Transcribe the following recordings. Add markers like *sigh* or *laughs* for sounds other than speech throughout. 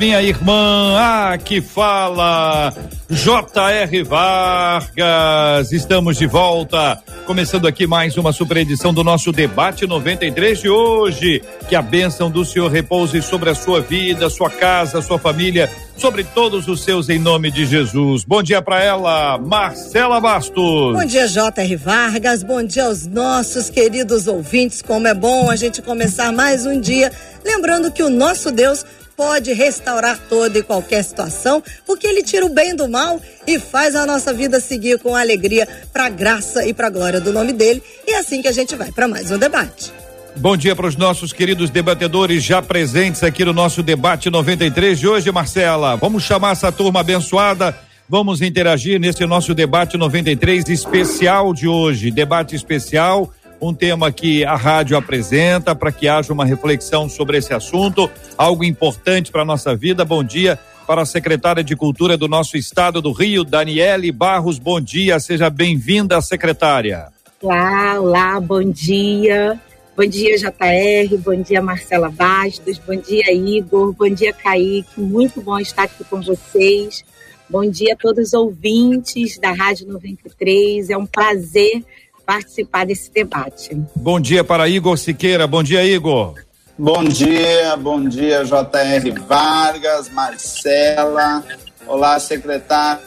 minha irmã. Ah, que fala. J.R. Vargas, estamos de volta, começando aqui mais uma super edição do nosso debate 93 de hoje. Que a bênção do Senhor repouse sobre a sua vida, sua casa, sua família, sobre todos os seus em nome de Jesus. Bom dia para ela, Marcela Bastos. Bom dia, J.R. Vargas. Bom dia aos nossos queridos ouvintes. Como é bom a gente começar mais um dia, lembrando que o nosso Deus pode restaurar toda e qualquer situação, porque ele tira o bem do mal e faz a nossa vida seguir com alegria para graça e para glória do nome dele. E é assim que a gente vai para mais um debate. Bom dia para os nossos queridos debatedores já presentes aqui no nosso debate 93 de hoje, Marcela. Vamos chamar essa turma abençoada. Vamos interagir nesse nosso debate 93 especial de hoje. Debate especial um tema que a rádio apresenta para que haja uma reflexão sobre esse assunto, algo importante para a nossa vida. Bom dia para a secretária de Cultura do nosso estado do Rio, Daniele Barros. Bom dia, seja bem-vinda, secretária. Olá, olá, bom dia. Bom dia, JR, bom dia, Marcela Bastos, bom dia, Igor, bom dia, Kaique. Muito bom estar aqui com vocês. Bom dia a todos os ouvintes da Rádio 93. É um prazer participar desse debate. Bom dia para Igor Siqueira. Bom dia, Igor. Bom dia, bom dia, JR Vargas, Marcela. Olá, secretária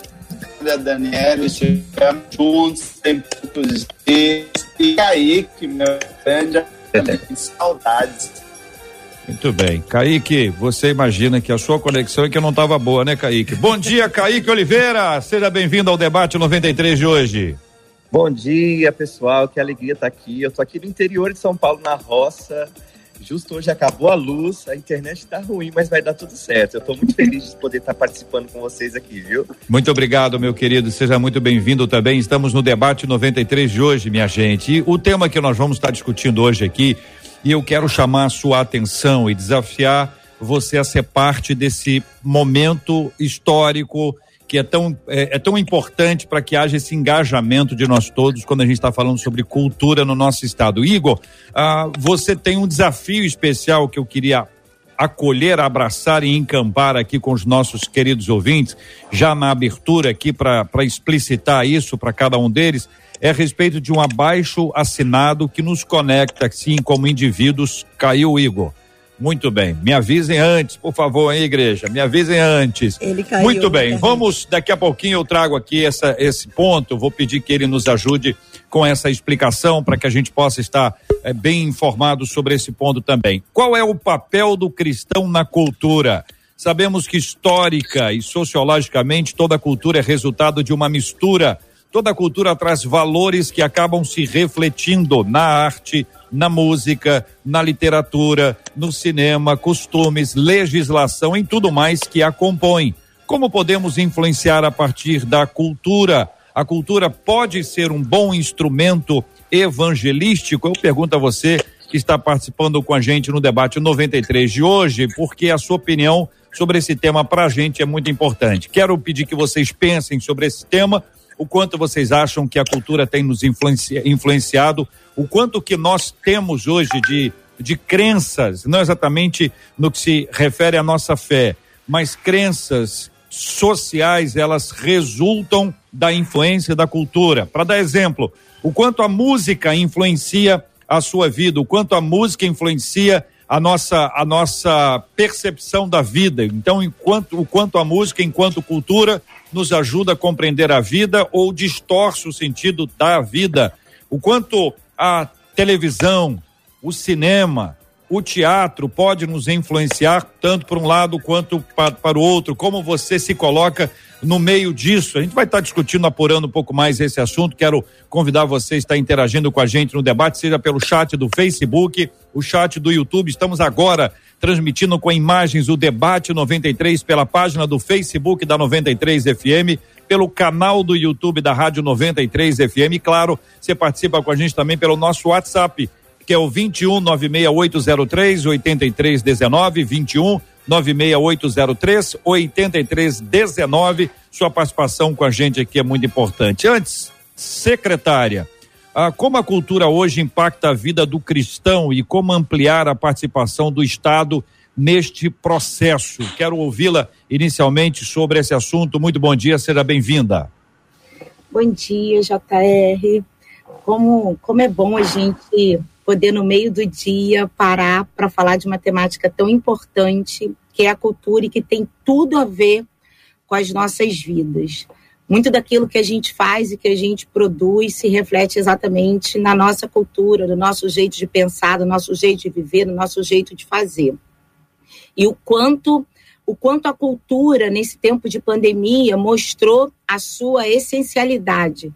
Daniela. Estivemos juntos, tem poucos dias. E Kaique, meu grande saudades. Muito bem. Kaique, você imagina que a sua conexão é que não estava boa, né, Kaique? Bom dia, Kaique Oliveira. Seja bem-vindo ao debate 93 de hoje. Bom dia, pessoal. Que alegria estar aqui. Eu estou aqui no interior de São Paulo, na roça. Justo hoje acabou a luz, a internet está ruim, mas vai dar tudo certo. Eu estou muito feliz de poder estar participando com vocês aqui, viu? Muito obrigado, meu querido. Seja muito bem-vindo também. Estamos no debate 93 de hoje, minha gente. E o tema que nós vamos estar discutindo hoje aqui, e eu quero chamar a sua atenção e desafiar você a ser parte desse momento histórico que é tão, é, é tão importante para que haja esse engajamento de nós todos quando a gente está falando sobre cultura no nosso estado. Igor, ah, você tem um desafio especial que eu queria acolher, abraçar e encampar aqui com os nossos queridos ouvintes, já na abertura aqui para explicitar isso para cada um deles, é a respeito de um abaixo assinado que nos conecta, assim, como indivíduos. Caiu, Igor. Muito bem. Me avisem antes, por favor, hein, igreja? Me avisem antes. Ele caiu. Muito bem. Né? Vamos, daqui a pouquinho eu trago aqui essa, esse ponto. Vou pedir que ele nos ajude com essa explicação para que a gente possa estar é, bem informado sobre esse ponto também. Qual é o papel do cristão na cultura? Sabemos que histórica e sociologicamente toda cultura é resultado de uma mistura. Toda cultura traz valores que acabam se refletindo na arte, na música, na literatura, no cinema, costumes, legislação, em tudo mais que a compõe. Como podemos influenciar a partir da cultura? A cultura pode ser um bom instrumento evangelístico? Eu pergunto a você que está participando com a gente no debate 93 de hoje, porque a sua opinião sobre esse tema para a gente é muito importante. Quero pedir que vocês pensem sobre esse tema, o quanto vocês acham que a cultura tem nos influenciado o quanto que nós temos hoje de, de crenças, não exatamente no que se refere à nossa fé, mas crenças sociais, elas resultam da influência da cultura. Para dar exemplo, o quanto a música influencia a sua vida, o quanto a música influencia a nossa, a nossa percepção da vida. Então, enquanto, o quanto a música, enquanto cultura, nos ajuda a compreender a vida ou distorce o sentido da vida. O quanto a televisão, o cinema, o teatro pode nos influenciar tanto para um lado quanto para, para o outro. Como você se coloca no meio disso? A gente vai estar discutindo, apurando um pouco mais esse assunto. Quero convidar você a estar interagindo com a gente no debate, seja pelo chat do Facebook, o chat do YouTube. Estamos agora transmitindo com imagens o debate 93 pela página do Facebook da 93 FM, pelo canal do YouTube da Rádio 93 FM. Claro, você participa com a gente também pelo nosso WhatsApp, que é o 21 96803 8319 21 96803 8319. Sua participação com a gente aqui é muito importante. Antes, secretária, ah, como a cultura hoje impacta a vida do cristão e como ampliar a participação do Estado neste processo? Quero ouvi-la inicialmente sobre esse assunto. Muito bom dia, seja bem-vinda. Bom dia, JR. Como, como é bom a gente poder, no meio do dia, parar para falar de uma temática tão importante, que é a cultura e que tem tudo a ver com as nossas vidas. Muito daquilo que a gente faz e que a gente produz se reflete exatamente na nossa cultura, no nosso jeito de pensar, no nosso jeito de viver, no nosso jeito de fazer. E o quanto o quanto a cultura nesse tempo de pandemia mostrou a sua essencialidade.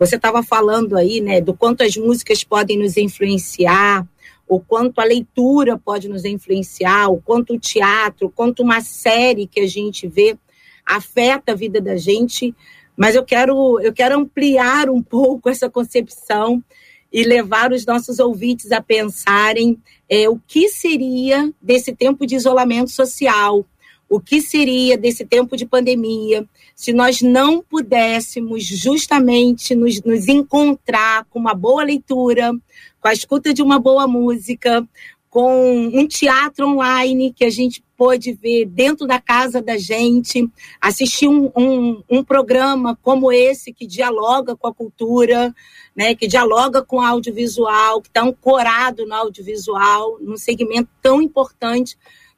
Você estava falando aí, né, do quanto as músicas podem nos influenciar, o quanto a leitura pode nos influenciar, o quanto o teatro, o quanto uma série que a gente vê afeta a vida da gente, mas eu quero, eu quero ampliar um *laughs* pouco essa concepção e levar os nossos ouvintes a pensarem é, o que seria desse tempo de isolamento social, o que seria desse tempo de pandemia, se nós não pudéssemos justamente nos, nos encontrar com uma boa leitura, com a escuta de uma boa música, com um teatro online que a gente pôde ver dentro da casa da gente, assistir um, um, um, programa como esse que dialoga com a cultura, né, que dialoga com o audiovisual, que está ancorado no audiovisual, num segmento tão importante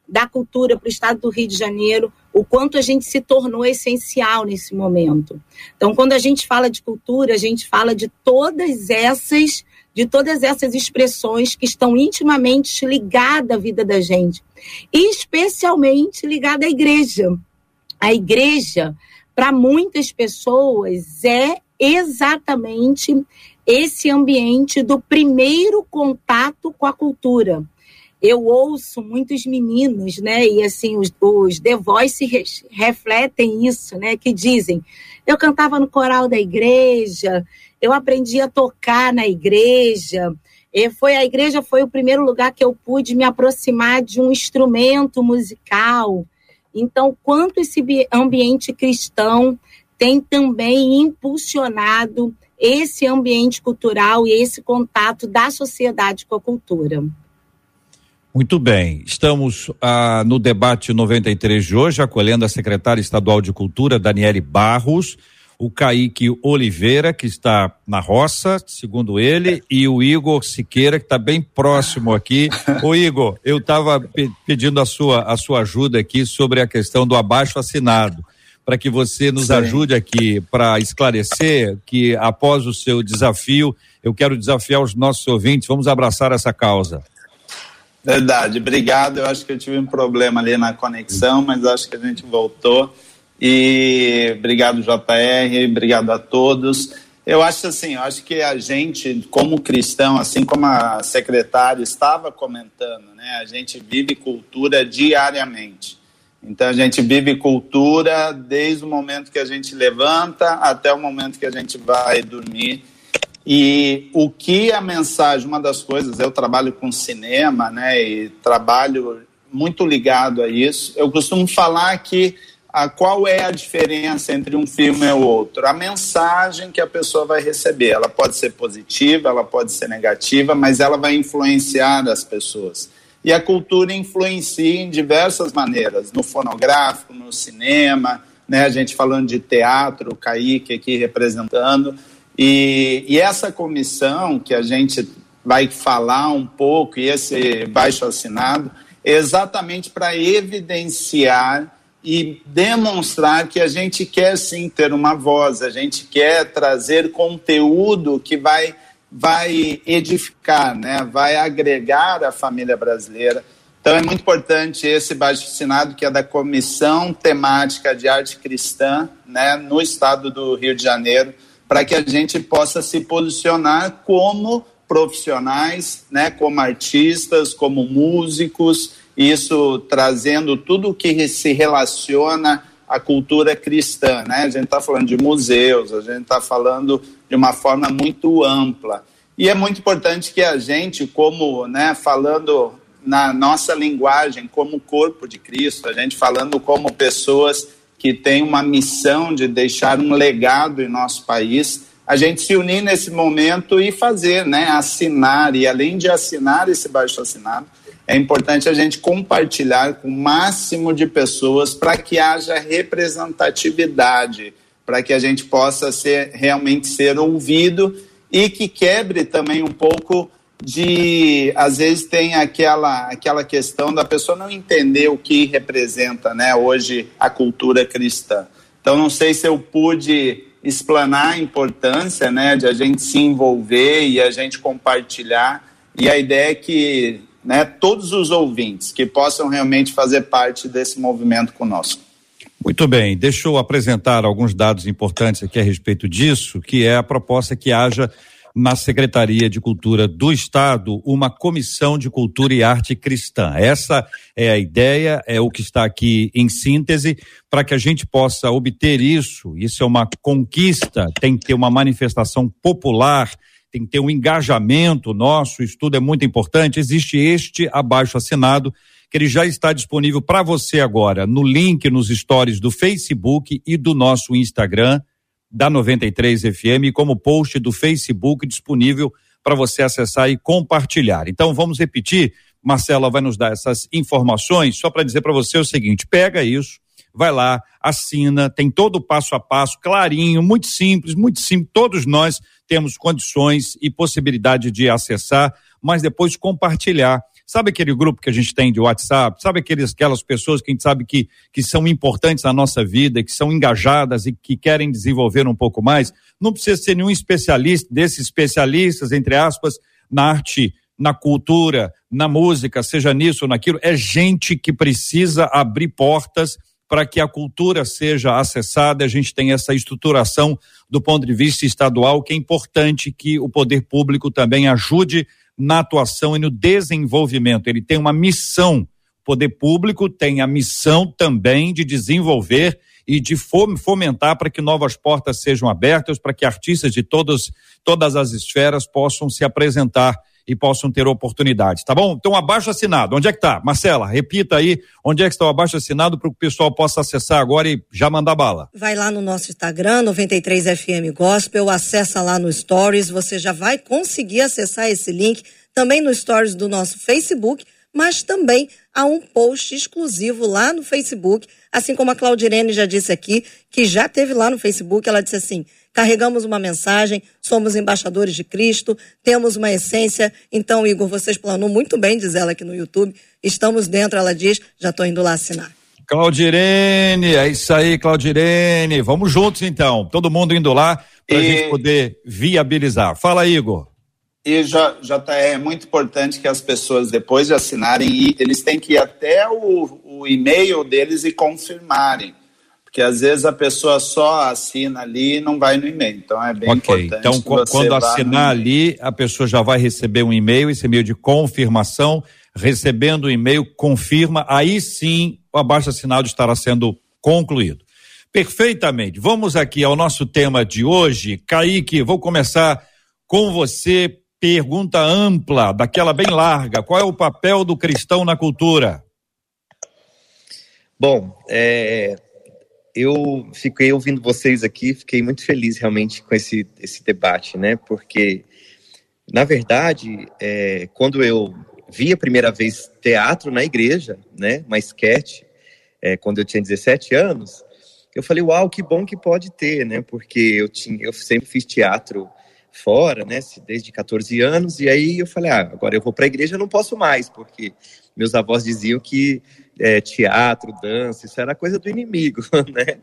da cultura para o estado do Rio de Janeiro, o quanto a gente se tornou essencial nesse momento. Então, quando a gente fala de cultura, a gente fala de todas essas de todas essas expressões que estão intimamente ligadas à vida da gente, e especialmente ligada à igreja. A igreja, para muitas pessoas, é exatamente esse ambiente do primeiro contato com a cultura. Eu ouço muitos meninos, né? E assim, os, os The Voice refletem isso, né? Que dizem: eu cantava no coral da igreja, eu aprendi a tocar na igreja. E foi a igreja foi o primeiro lugar que eu pude me aproximar de um instrumento musical. Então, quanto esse ambiente cristão tem também impulsionado esse ambiente cultural e esse contato da sociedade com a cultura. Muito bem, estamos ah, no debate 93 de hoje, acolhendo a secretária estadual de Cultura, Daniele Barros o Kaique Oliveira, que está na roça, segundo ele, e o Igor Siqueira, que está bem próximo aqui. Ô Igor, eu estava pe pedindo a sua, a sua ajuda aqui sobre a questão do abaixo assinado, para que você nos Sim. ajude aqui para esclarecer que após o seu desafio, eu quero desafiar os nossos ouvintes, vamos abraçar essa causa. Verdade, obrigado. Eu acho que eu tive um problema ali na conexão, mas acho que a gente voltou. E obrigado, JR, obrigado a todos. Eu acho assim, eu acho que a gente, como cristão, assim como a secretária estava comentando, né, a gente vive cultura diariamente. Então a gente vive cultura desde o momento que a gente levanta até o momento que a gente vai dormir. E o que a mensagem, uma das coisas, eu trabalho com cinema, né, e trabalho muito ligado a isso. Eu costumo falar que a qual é a diferença entre um filme e o outro? A mensagem que a pessoa vai receber. Ela pode ser positiva, ela pode ser negativa, mas ela vai influenciar as pessoas. E a cultura influencia em diversas maneiras, no fonográfico, no cinema, né? a gente falando de teatro, o Kaique aqui representando. E, e essa comissão que a gente vai falar um pouco, e esse baixo assinado, é exatamente para evidenciar e demonstrar que a gente quer sim ter uma voz, a gente quer trazer conteúdo que vai, vai edificar, né? vai agregar a família brasileira. Então é muito importante esse baixo assinado que é da Comissão Temática de Arte Cristã né, no estado do Rio de Janeiro, para que a gente possa se posicionar como profissionais, né, como artistas, como músicos isso trazendo tudo que se relaciona à cultura cristã, né? A gente está falando de museus, a gente está falando de uma forma muito ampla. E é muito importante que a gente, como, né, falando na nossa linguagem, como corpo de Cristo, a gente falando como pessoas que têm uma missão de deixar um legado em nosso país, a gente se unir nesse momento e fazer, né, assinar, e além de assinar esse baixo assinado, é importante a gente compartilhar com o máximo de pessoas para que haja representatividade, para que a gente possa ser realmente ser ouvido e que quebre também um pouco de às vezes tem aquela aquela questão da pessoa não entender o que representa, né, hoje a cultura cristã. Então não sei se eu pude explanar a importância, né, de a gente se envolver e a gente compartilhar. E a ideia é que, né, todos os ouvintes que possam realmente fazer parte desse movimento conosco. Muito bem, deixa eu apresentar alguns dados importantes aqui a respeito disso, que é a proposta que haja na Secretaria de Cultura do Estado uma comissão de cultura e arte cristã. Essa é a ideia, é o que está aqui em síntese, para que a gente possa obter isso. Isso é uma conquista, tem que ter uma manifestação popular, tem que ter um engajamento nosso, isso tudo é muito importante. Existe este abaixo assinado que ele já está disponível para você agora no link nos stories do Facebook e do nosso Instagram da 93 FM, como post do Facebook disponível para você acessar e compartilhar. Então vamos repetir, Marcela vai nos dar essas informações só para dizer para você o seguinte: pega isso, vai lá, assina, tem todo o passo a passo, clarinho, muito simples, muito simples. Todos nós temos condições e possibilidade de acessar, mas depois compartilhar Sabe aquele grupo que a gente tem de WhatsApp? Sabe aqueles, aquelas pessoas que a gente sabe que, que são importantes na nossa vida, que são engajadas e que querem desenvolver um pouco mais? Não precisa ser nenhum especialista, desses especialistas, entre aspas, na arte, na cultura, na música, seja nisso ou naquilo. É gente que precisa abrir portas para que a cultura seja acessada, a gente tem essa estruturação do ponto de vista estadual, que é importante que o poder público também ajude na atuação e no desenvolvimento. Ele tem uma missão. O poder público tem a missão também de desenvolver e de fomentar para que novas portas sejam abertas, para que artistas de todas, todas as esferas possam se apresentar e possam ter oportunidades, tá bom? Então, abaixo assinado, onde é que tá? Marcela, repita aí, onde é que está o abaixo assinado para que o pessoal possa acessar agora e já mandar bala. Vai lá no nosso Instagram, 93FM Gospel, acessa lá no Stories, você já vai conseguir acessar esse link, também no Stories do nosso Facebook, mas também há um post exclusivo lá no Facebook, assim como a Claudirene já disse aqui, que já teve lá no Facebook, ela disse assim, carregamos uma mensagem, somos embaixadores de Cristo, temos uma essência. Então, Igor, você explanou muito bem, diz ela aqui no YouTube. Estamos dentro, ela diz, já estou indo lá assinar. Claudirene, é isso aí, Claudirene. Vamos juntos então, todo mundo indo lá para a e... gente poder viabilizar. Fala, Igor. E já, já tá, é muito importante que as pessoas, depois de assinarem, eles têm que ir até o, o e-mail deles e confirmarem porque às vezes a pessoa só assina ali e não vai no e-mail. Então é bem okay. importante. Então, quando assinar ali, a pessoa já vai receber um e-mail, esse e-mail de confirmação, recebendo o e-mail, confirma, aí sim o abaixo assinado estará sendo concluído. Perfeitamente. Vamos aqui ao nosso tema de hoje. Kaique, vou começar com você. Pergunta ampla, daquela bem larga. Qual é o papel do cristão na cultura? Bom, é, eu fiquei ouvindo vocês aqui, fiquei muito feliz realmente com esse, esse debate, né? Porque, na verdade, é, quando eu vi a primeira vez teatro na igreja, né? Uma sketch, é, quando eu tinha 17 anos, eu falei, uau, que bom que pode ter, né? Porque eu, tinha, eu sempre fiz teatro fora, né? Desde 14 anos, e aí eu falei, ah, agora eu vou para a igreja, não posso mais, porque meus avós diziam que é, teatro, dança, isso era coisa do inimigo, *laughs* né?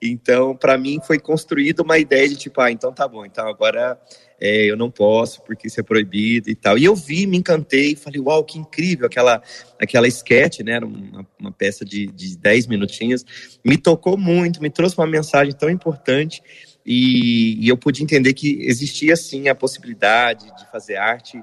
Então, para mim, foi construída uma ideia de tipo, ah, então tá bom, então agora é, eu não posso porque isso é proibido e tal. E eu vi, me encantei, falei, uau, que incrível, aquela, aquela sketch, né? Era uma, uma peça de, de 10 minutinhos, me tocou muito, me trouxe uma mensagem tão importante. E, e eu pude entender que existia sim a possibilidade de fazer arte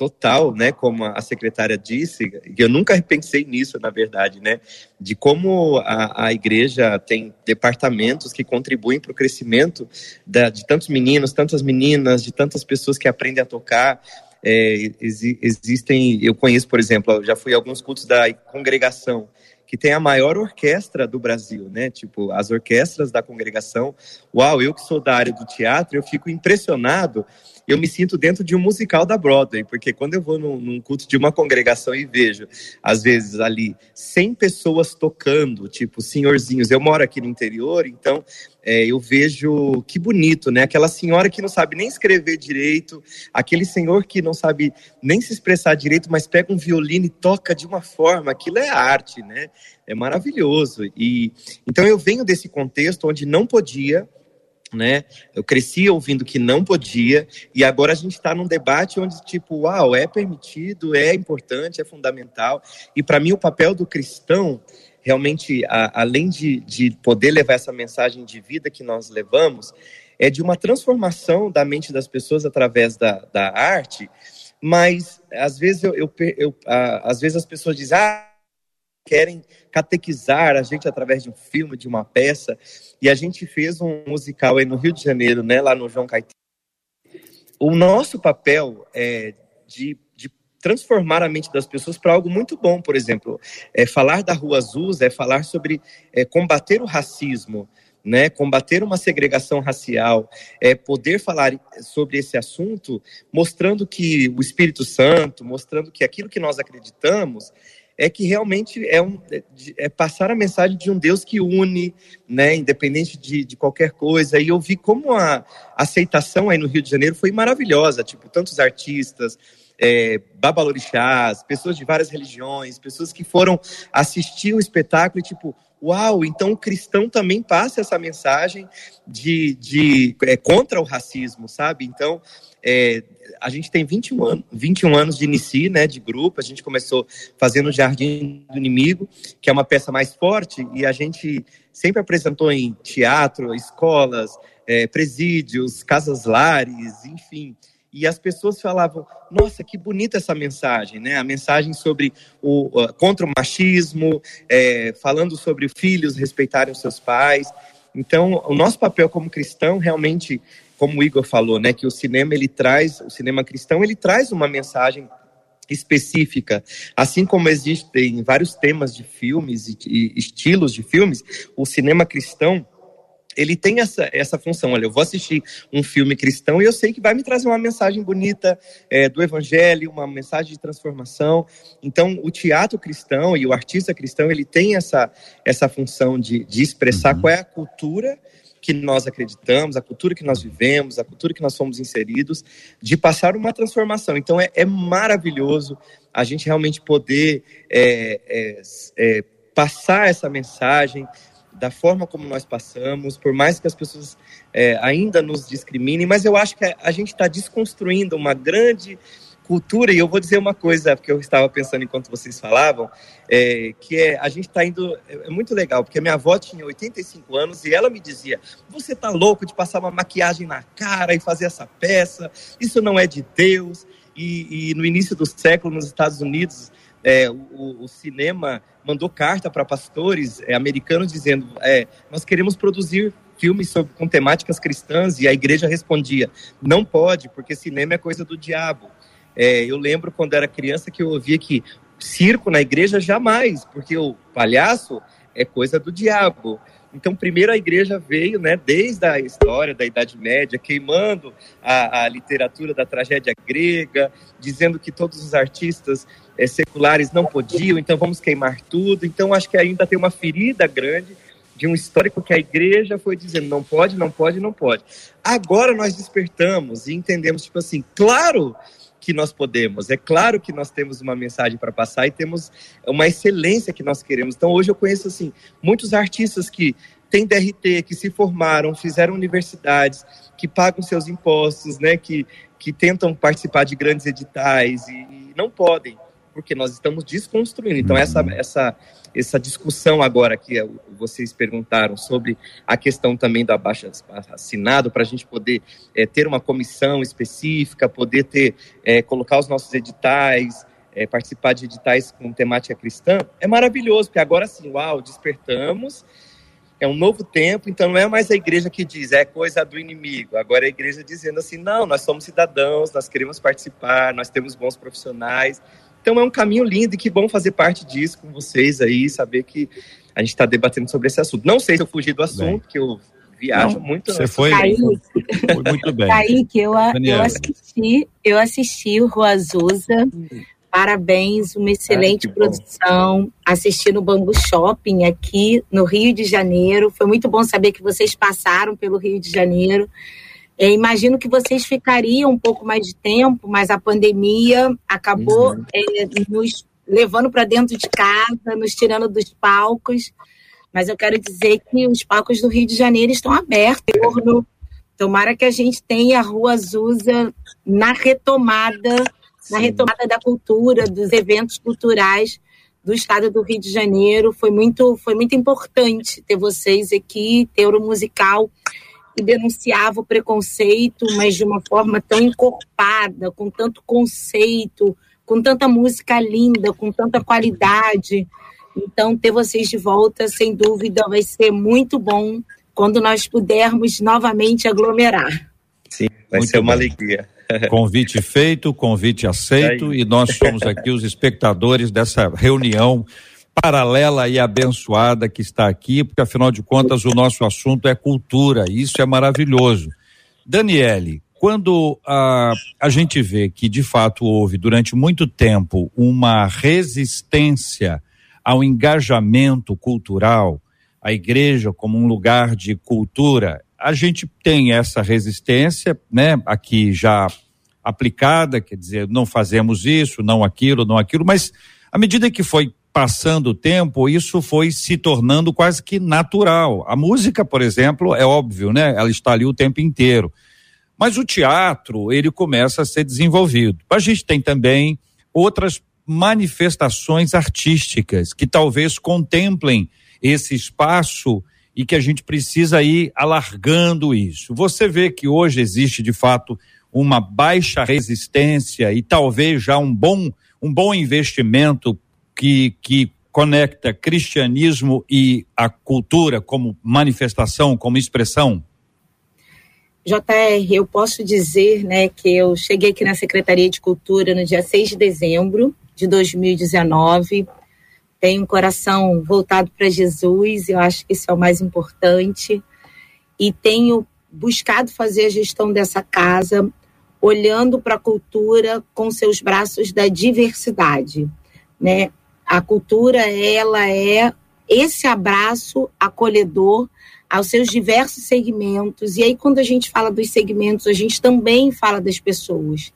total, né, como a secretária disse, eu nunca pensei nisso, na verdade, né, de como a, a igreja tem departamentos que contribuem para o crescimento da, de tantos meninos, tantas meninas, de tantas pessoas que aprendem a tocar. É, existem, eu conheço, por exemplo, já fui a alguns cultos da congregação, que tem a maior orquestra do Brasil, né? Tipo, as orquestras da congregação. Uau, eu que sou da área do teatro, eu fico impressionado eu me sinto dentro de um musical da Broadway, porque quando eu vou num, num, culto de uma congregação e vejo, às vezes ali, 100 pessoas tocando, tipo, senhorzinhos, eu moro aqui no interior, então é, eu vejo que bonito, né? Aquela senhora que não sabe nem escrever direito, aquele senhor que não sabe nem se expressar direito, mas pega um violino e toca de uma forma, aquilo é arte, né? É maravilhoso. E então eu venho desse contexto onde não podia né? Eu cresci ouvindo que não podia e agora a gente está num debate onde tipo, uau, é permitido, é importante, é fundamental. E para mim o papel do cristão realmente, a, além de, de poder levar essa mensagem de vida que nós levamos, é de uma transformação da mente das pessoas através da, da arte. Mas às vezes eu, eu, eu às vezes as pessoas dizem, ah, querem catequizar a gente através de um filme, de uma peça. E a gente fez um musical aí no Rio de Janeiro, né, lá no João Caetano. O nosso papel é de, de transformar a mente das pessoas para algo muito bom, por exemplo. É, falar da Rua Azul é falar sobre é, combater o racismo, né, combater uma segregação racial, é poder falar sobre esse assunto, mostrando que o Espírito Santo, mostrando que aquilo que nós acreditamos é que realmente é, um, é, é passar a mensagem de um Deus que une, né, independente de, de qualquer coisa. E eu vi como a aceitação aí no Rio de Janeiro foi maravilhosa, tipo, tantos artistas, é, babalorixás, pessoas de várias religiões, pessoas que foram assistir o espetáculo e tipo, uau, então o cristão também passa essa mensagem de, de é, contra o racismo, sabe? Então, é, a gente tem 21 anos, 21 anos de inicio, né, de grupo. A gente começou fazendo o Jardim do Inimigo, que é uma peça mais forte, e a gente sempre apresentou em teatro, escolas, é, presídios, casas lares, enfim. E as pessoas falavam: Nossa, que bonita essa mensagem, né? A mensagem sobre o uh, contra o machismo, é, falando sobre filhos respeitarem os seus pais. Então, o nosso papel como cristão realmente como o Igor falou, né, que o cinema ele traz, o cinema cristão ele traz uma mensagem específica, assim como existem vários temas de filmes e, e estilos de filmes, o cinema cristão ele tem essa, essa função. Olha, eu vou assistir um filme cristão e eu sei que vai me trazer uma mensagem bonita é, do evangelho, uma mensagem de transformação. Então, o teatro cristão e o artista cristão, ele tem essa, essa função de, de expressar uhum. qual é a cultura que nós acreditamos, a cultura que nós vivemos, a cultura que nós fomos inseridos, de passar uma transformação. Então é, é maravilhoso a gente realmente poder é, é, é, passar essa mensagem da forma como nós passamos, por mais que as pessoas é, ainda nos discriminem, mas eu acho que a gente está desconstruindo uma grande cultura, e eu vou dizer uma coisa, porque eu estava pensando enquanto vocês falavam, é, que é, a gente está indo, é, é muito legal, porque minha avó tinha 85 anos e ela me dizia, você tá louco de passar uma maquiagem na cara e fazer essa peça, isso não é de Deus, e, e no início do século, nos Estados Unidos, é, o, o, cinema mandou carta para pastores é, americanos dizendo, é, nós queremos produzir filmes sobre, com temáticas cristãs, e a igreja respondia, não pode, porque cinema é coisa do diabo. É, eu lembro quando era criança que eu ouvia que circo na igreja jamais, porque o palhaço é coisa do diabo. Então, primeiro a igreja veio, né, desde a história da Idade Média, queimando a, a literatura da tragédia grega, dizendo que todos os artistas é, seculares não podiam, então vamos queimar tudo. Então, acho que ainda tem uma ferida grande de um histórico que a igreja foi dizendo não pode, não pode, não pode. Agora nós despertamos e entendemos, tipo assim, claro que nós podemos. É claro que nós temos uma mensagem para passar e temos uma excelência que nós queremos. Então, hoje eu conheço assim muitos artistas que têm DRT, que se formaram, fizeram universidades, que pagam seus impostos, né, que que tentam participar de grandes editais e, e não podem porque nós estamos desconstruindo. Então, essa, essa, essa discussão agora que vocês perguntaram sobre a questão também do abaixo assinado, para a gente poder é, ter uma comissão específica, poder ter, é, colocar os nossos editais, é, participar de editais com temática cristã, é maravilhoso, porque agora sim, uau, despertamos é um novo tempo, então não é mais a igreja que diz, é coisa do inimigo. Agora é a igreja dizendo assim, não, nós somos cidadãos, nós queremos participar, nós temos bons profissionais. Então é um caminho lindo e que bom fazer parte disso com vocês aí, saber que a gente está debatendo sobre esse assunto. Não sei se eu fugi do assunto, que eu viajo não, muito. Você foi, Kaique, foi muito bem. Kaique, eu, eu assisti, eu assisti o Rua Azusa Parabéns, uma excelente ah, produção. Bom. Assisti no Bangu Shopping aqui no Rio de Janeiro. Foi muito bom saber que vocês passaram pelo Rio de Janeiro. É, imagino que vocês ficariam um pouco mais de tempo, mas a pandemia acabou uhum. é, nos levando para dentro de casa, nos tirando dos palcos. Mas eu quero dizer que os palcos do Rio de Janeiro estão abertos. Tomara que a gente tenha a Rua Azusa na retomada na retomada da cultura, dos eventos culturais do estado do Rio de Janeiro. Foi muito, foi muito importante ter vocês aqui, ter o musical que denunciava o preconceito, mas de uma forma tão encorpada, com tanto conceito, com tanta música linda, com tanta qualidade. Então, ter vocês de volta, sem dúvida, vai ser muito bom quando nós pudermos novamente aglomerar. Sim, vai muito ser uma alegria. *laughs* Convite feito, convite aceito, e nós somos aqui os espectadores dessa reunião paralela e abençoada que está aqui, porque afinal de contas o nosso assunto é cultura, e isso é maravilhoso. Daniele, quando a, a gente vê que de fato houve durante muito tempo uma resistência ao engajamento cultural, a igreja como um lugar de cultura, a gente tem essa resistência, né, aqui já aplicada, quer dizer, não fazemos isso, não aquilo, não aquilo, mas à medida que foi passando o tempo, isso foi se tornando quase que natural. A música, por exemplo, é óbvio, né? Ela está ali o tempo inteiro. Mas o teatro, ele começa a ser desenvolvido. A gente tem também outras manifestações artísticas que talvez contemplem esse espaço e que a gente precisa ir alargando isso. Você vê que hoje existe de fato uma baixa resistência e talvez já um bom um bom investimento que que conecta cristianismo e a cultura como manifestação, como expressão? JR, eu posso dizer, né, que eu cheguei aqui na Secretaria de Cultura no dia 6 de dezembro de 2019 tenho um coração voltado para Jesus, eu acho que isso é o mais importante. E tenho buscado fazer a gestão dessa casa olhando para a cultura com seus braços da diversidade, né? A cultura ela é esse abraço acolhedor aos seus diversos segmentos. E aí quando a gente fala dos segmentos, a gente também fala das pessoas.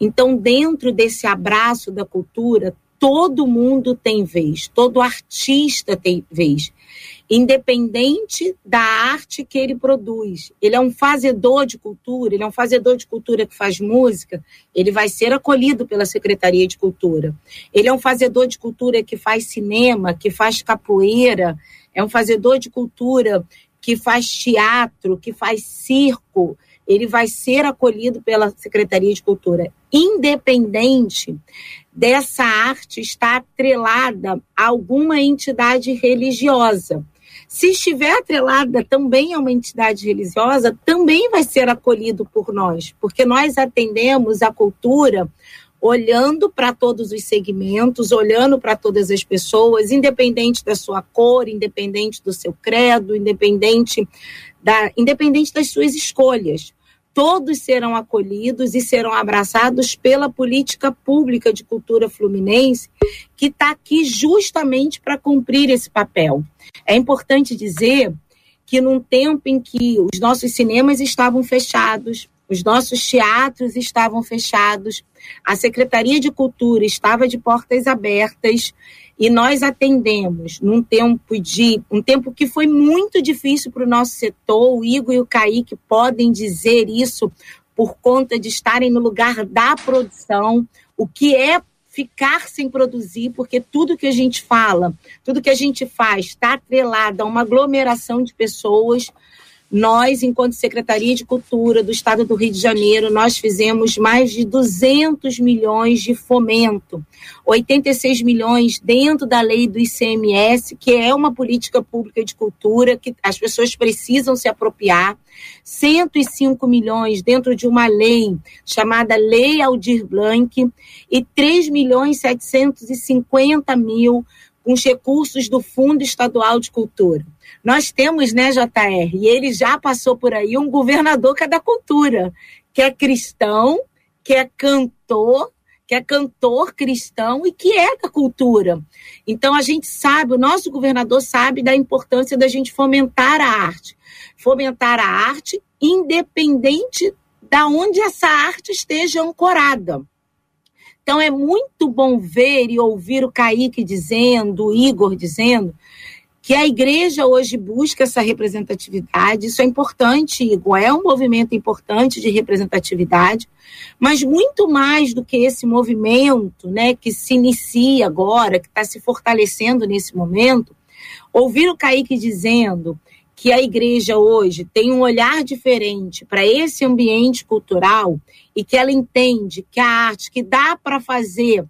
Então, dentro desse abraço da cultura, todo mundo tem vez, todo artista tem vez, independente da arte que ele produz. Ele é um fazedor de cultura, ele é um fazedor de cultura que faz música, ele vai ser acolhido pela Secretaria de Cultura. Ele é um fazedor de cultura que faz cinema, que faz capoeira, é um fazedor de cultura que faz teatro, que faz circo, ele vai ser acolhido pela Secretaria de Cultura, independente dessa arte estar atrelada a alguma entidade religiosa. Se estiver atrelada também a uma entidade religiosa, também vai ser acolhido por nós, porque nós atendemos a cultura olhando para todos os segmentos, olhando para todas as pessoas, independente da sua cor, independente do seu credo, independente da independente das suas escolhas todos serão acolhidos e serão abraçados pela política pública de cultura fluminense, que está aqui justamente para cumprir esse papel. É importante dizer que num tempo em que os nossos cinemas estavam fechados, os nossos teatros estavam fechados, a Secretaria de Cultura estava de portas abertas e nós atendemos num tempo de um tempo que foi muito difícil para o nosso setor. O Igor e o Kaique podem dizer isso por conta de estarem no lugar da produção, o que é ficar sem produzir, porque tudo que a gente fala, tudo que a gente faz está atrelado a uma aglomeração de pessoas. Nós, enquanto Secretaria de Cultura do Estado do Rio de Janeiro, nós fizemos mais de 200 milhões de fomento, 86 milhões dentro da lei do ICMS, que é uma política pública de cultura que as pessoas precisam se apropriar, 105 milhões dentro de uma lei chamada Lei Aldir Blanc e 3 milhões 750 mil com os recursos do Fundo Estadual de Cultura. Nós temos, né, JR, e ele já passou por aí, um governador que é da cultura, que é cristão, que é cantor, que é cantor cristão e que é da cultura. Então a gente sabe, o nosso governador sabe da importância da gente fomentar a arte. Fomentar a arte independente da onde essa arte esteja ancorada. Então é muito bom ver e ouvir o Kaique dizendo, o Igor dizendo, que a igreja hoje busca essa representatividade. Isso é importante, Igor, é um movimento importante de representatividade, mas muito mais do que esse movimento né, que se inicia agora, que está se fortalecendo nesse momento, ouvir o Kaique dizendo que a igreja hoje tem um olhar diferente para esse ambiente cultural e que ela entende que a arte que dá para fazer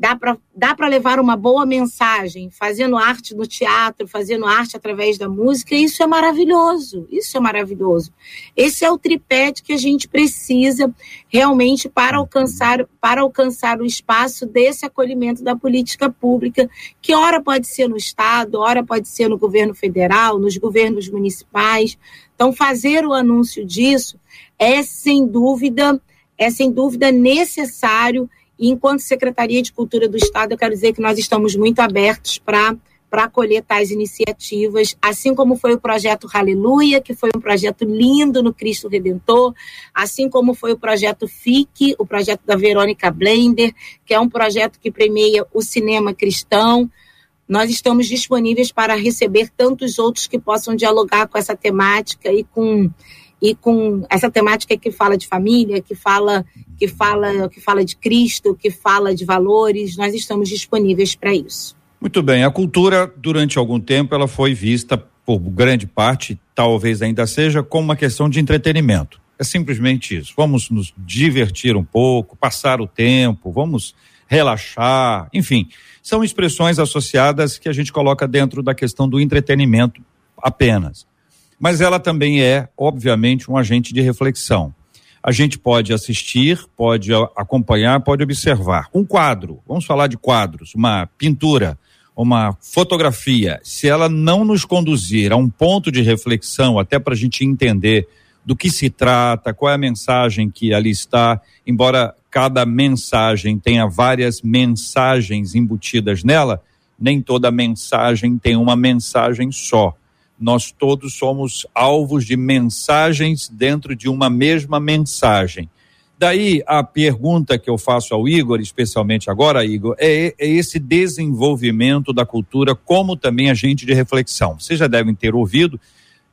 dá para dá levar uma boa mensagem, fazendo arte no teatro, fazendo arte através da música, isso é maravilhoso, isso é maravilhoso. Esse é o tripé que a gente precisa realmente para alcançar, para alcançar o espaço desse acolhimento da política pública, que ora pode ser no Estado, ora pode ser no governo federal, nos governos municipais. Então, fazer o anúncio disso é, sem dúvida, é sem dúvida necessário e enquanto Secretaria de Cultura do Estado, eu quero dizer que nós estamos muito abertos para para acolher tais iniciativas, assim como foi o projeto Aleluia, que foi um projeto lindo no Cristo Redentor, assim como foi o projeto FIC, o projeto da Verônica Blender, que é um projeto que premia o cinema cristão. Nós estamos disponíveis para receber tantos outros que possam dialogar com essa temática e com e com essa temática que fala de família, que fala que fala que fala de Cristo, que fala de valores, nós estamos disponíveis para isso. Muito bem, a cultura durante algum tempo ela foi vista por grande parte, talvez ainda seja, como uma questão de entretenimento. É simplesmente isso. Vamos nos divertir um pouco, passar o tempo, vamos relaxar, enfim, são expressões associadas que a gente coloca dentro da questão do entretenimento apenas mas ela também é, obviamente, um agente de reflexão. A gente pode assistir, pode acompanhar, pode observar. Um quadro, vamos falar de quadros, uma pintura, uma fotografia, se ela não nos conduzir a um ponto de reflexão, até para a gente entender do que se trata, qual é a mensagem que ali está, embora cada mensagem tenha várias mensagens embutidas nela, nem toda mensagem tem uma mensagem só nós todos somos alvos de mensagens dentro de uma mesma mensagem. Daí a pergunta que eu faço ao Igor, especialmente agora, Igor, é, é esse desenvolvimento da cultura como também agente de reflexão. Vocês já devem ter ouvido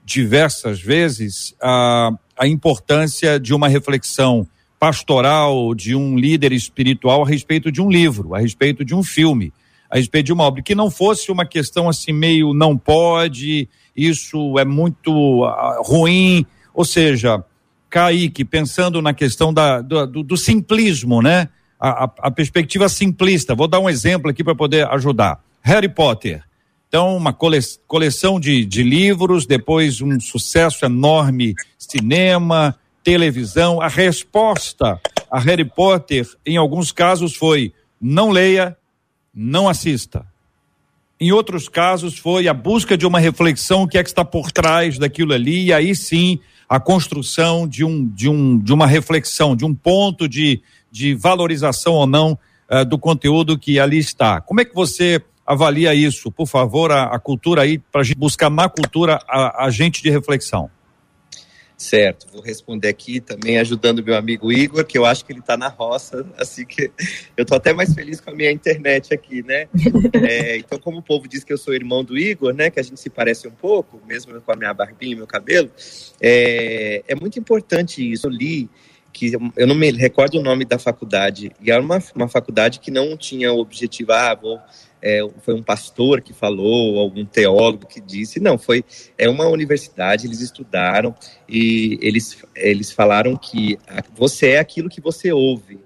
diversas vezes a, a importância de uma reflexão pastoral de um líder espiritual a respeito de um livro, a respeito de um filme, a respeito de uma obra, que não fosse uma questão assim meio não pode, isso é muito uh, ruim, ou seja, Kaique, pensando na questão da, do, do simplismo, né? A, a, a, perspectiva simplista. Vou dar um exemplo aqui para poder ajudar. Harry Potter. Então, uma cole, coleção de, de livros, depois um sucesso enorme, cinema, televisão. A resposta a Harry Potter, em alguns casos, foi: não leia, não assista. Em outros casos, foi a busca de uma reflexão, o que é que está por trás daquilo ali, e aí sim a construção de, um, de, um, de uma reflexão, de um ponto de, de valorização ou não uh, do conteúdo que ali está. Como é que você avalia isso? Por favor, a, a cultura aí, para a gente buscar na cultura a, a gente de reflexão. Certo, vou responder aqui também ajudando meu amigo Igor, que eu acho que ele está na roça, assim que eu tô até mais feliz com a minha internet aqui, né? *laughs* É, então, como o povo diz que eu sou irmão do Igor, né? Que a gente se parece um pouco, mesmo com a minha barbinha e meu cabelo, é, é muito importante isso. Eu li que eu não me recordo o nome da faculdade, e era uma, uma faculdade que não tinha o objetivo, ah, vou, é, foi um pastor que falou, algum teólogo que disse, não, foi é uma universidade, eles estudaram e eles, eles falaram que você é aquilo que você ouve.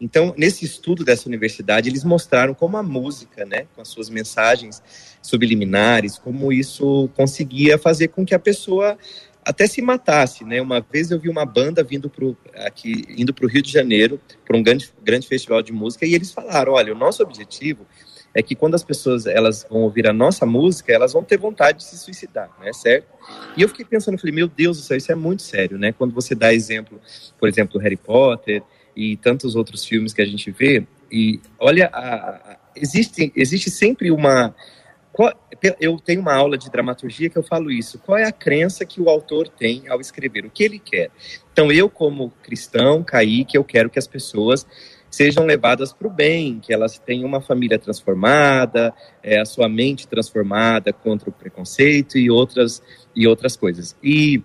Então, nesse estudo dessa universidade, eles mostraram como a música, né, com as suas mensagens subliminares, como isso conseguia fazer com que a pessoa até se matasse, né? Uma vez eu vi uma banda vindo pro, aqui, indo para o Rio de Janeiro, para um grande, grande festival de música, e eles falaram: olha, o nosso objetivo é que quando as pessoas elas vão ouvir a nossa música, elas vão ter vontade de se suicidar, né? Certo? E eu fiquei pensando, falei, meu Deus do céu, isso é muito sério, né? Quando você dá exemplo, por exemplo, Harry Potter e tantos outros filmes que a gente vê, e olha, a, a, existe, existe sempre uma qual, eu tenho uma aula de dramaturgia que eu falo isso. Qual é a crença que o autor tem ao escrever? O que ele quer? Então, eu, como cristão, que eu quero que as pessoas sejam levadas para o bem, que elas tenham uma família transformada, é, a sua mente transformada contra o preconceito e outras, e outras coisas. E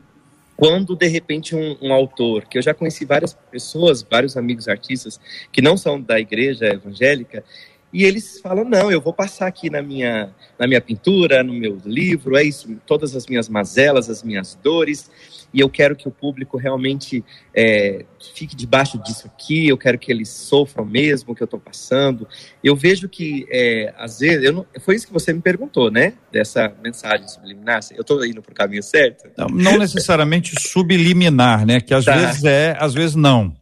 quando de repente um, um, autor, que eu já conheci várias pessoas, vários amigos artistas que não são da igreja evangélica, e eles falam: não, eu vou passar aqui na minha, na minha pintura, no meu livro, é isso, todas as minhas mazelas, as minhas dores, e eu quero que o público realmente é, fique debaixo disso aqui, eu quero que eles sofram mesmo o que eu estou passando. Eu vejo que, é, às vezes, não, foi isso que você me perguntou, né? Dessa mensagem subliminar. Eu estou indo para o caminho certo? Não, não necessariamente subliminar, né? Que às tá. vezes é, às vezes não.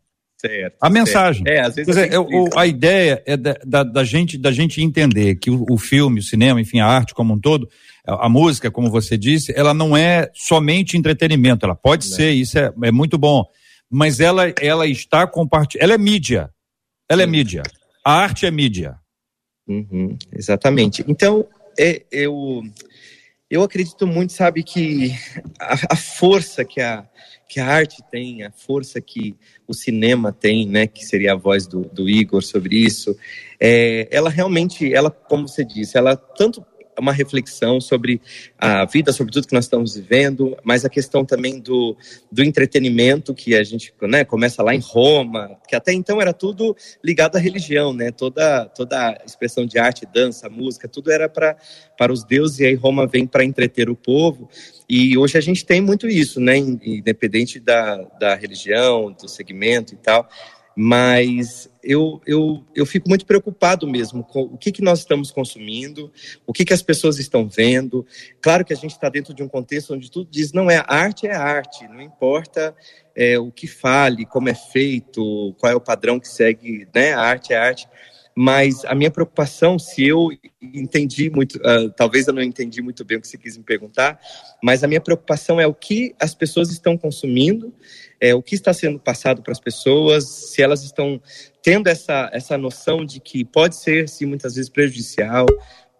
Certo, a mensagem. Certo. É, às vezes dizer, é o, a ideia é da, da, da, gente, da gente entender que o, o, filme, o cinema, enfim, a arte como um todo, a, a, música, como você disse, ela não é somente entretenimento, ela pode não. ser, isso é, é muito bom, mas ela, ela está compartilhando, ela é mídia, ela é Sim. é mídia, a arte é mídia. Uhum, exatamente. Então, é, eu, eu acredito muito, sabe, que a, a força que a que a arte tem, a força que o cinema tem, né, que seria a voz do, do Igor sobre isso, é, ela realmente, ela, como você disse, ela tanto uma reflexão sobre a vida, sobre tudo que nós estamos vivendo, mas a questão também do, do entretenimento, que a gente né, começa lá em Roma, que até então era tudo ligado à religião, né? Toda, toda expressão de arte, dança, música, tudo era pra, para os deuses, e aí Roma vem para entreter o povo. E hoje a gente tem muito isso, né? Independente da, da religião, do segmento e tal mas eu, eu, eu fico muito preocupado mesmo com o que, que nós estamos consumindo, o que, que as pessoas estão vendo. Claro que a gente está dentro de um contexto onde tudo diz, não é arte, é arte, não importa é, o que fale, como é feito, qual é o padrão que segue, né? A arte é arte. Mas a minha preocupação, se eu entendi muito, uh, talvez eu não entendi muito bem o que você quis me perguntar, mas a minha preocupação é o que as pessoas estão consumindo é, o que está sendo passado para as pessoas, se elas estão tendo essa, essa noção de que pode ser, sim, muitas vezes prejudicial,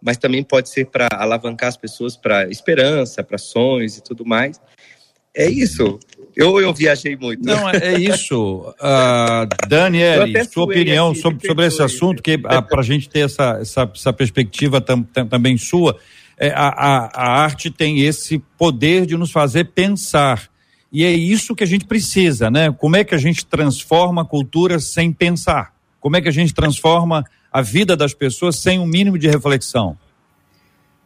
mas também pode ser para alavancar as pessoas para esperança, para sonhos e tudo mais. É isso. Eu, eu viajei muito. Não, é, é *laughs* isso. Uh, Daniel, sua opinião aqui, sobre, sobre esse assunto, que uh, para a gente ter essa, essa, essa perspectiva tam, tam, também sua, é, a, a, a arte tem esse poder de nos fazer pensar. E é isso que a gente precisa, né? Como é que a gente transforma a cultura sem pensar? Como é que a gente transforma a vida das pessoas sem um mínimo de reflexão?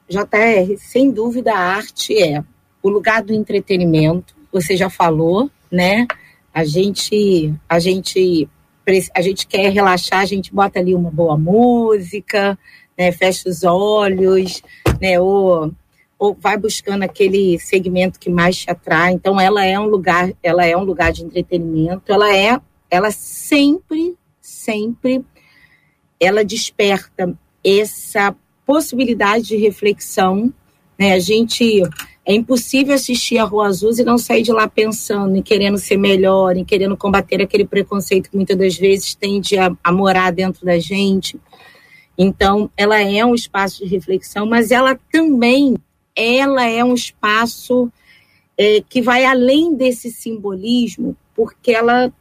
JR, sem dúvida a arte é o lugar do entretenimento, você já falou, né? A gente a gente a gente quer relaxar, a gente bota ali uma boa música, né? Fecha os olhos, né? Ou ou vai buscando aquele segmento que mais te atrai. Então ela é um lugar, ela é um lugar de entretenimento. Ela é, ela sempre, sempre, ela desperta essa possibilidade de reflexão. Né? A gente é impossível assistir a Rua Azul e não sair de lá pensando em querendo ser melhor, em querendo combater aquele preconceito que muitas das vezes tende a, a morar dentro da gente. Então, ela é um espaço de reflexão, mas ela também ela é um espaço é, que vai além desse simbolismo, porque ela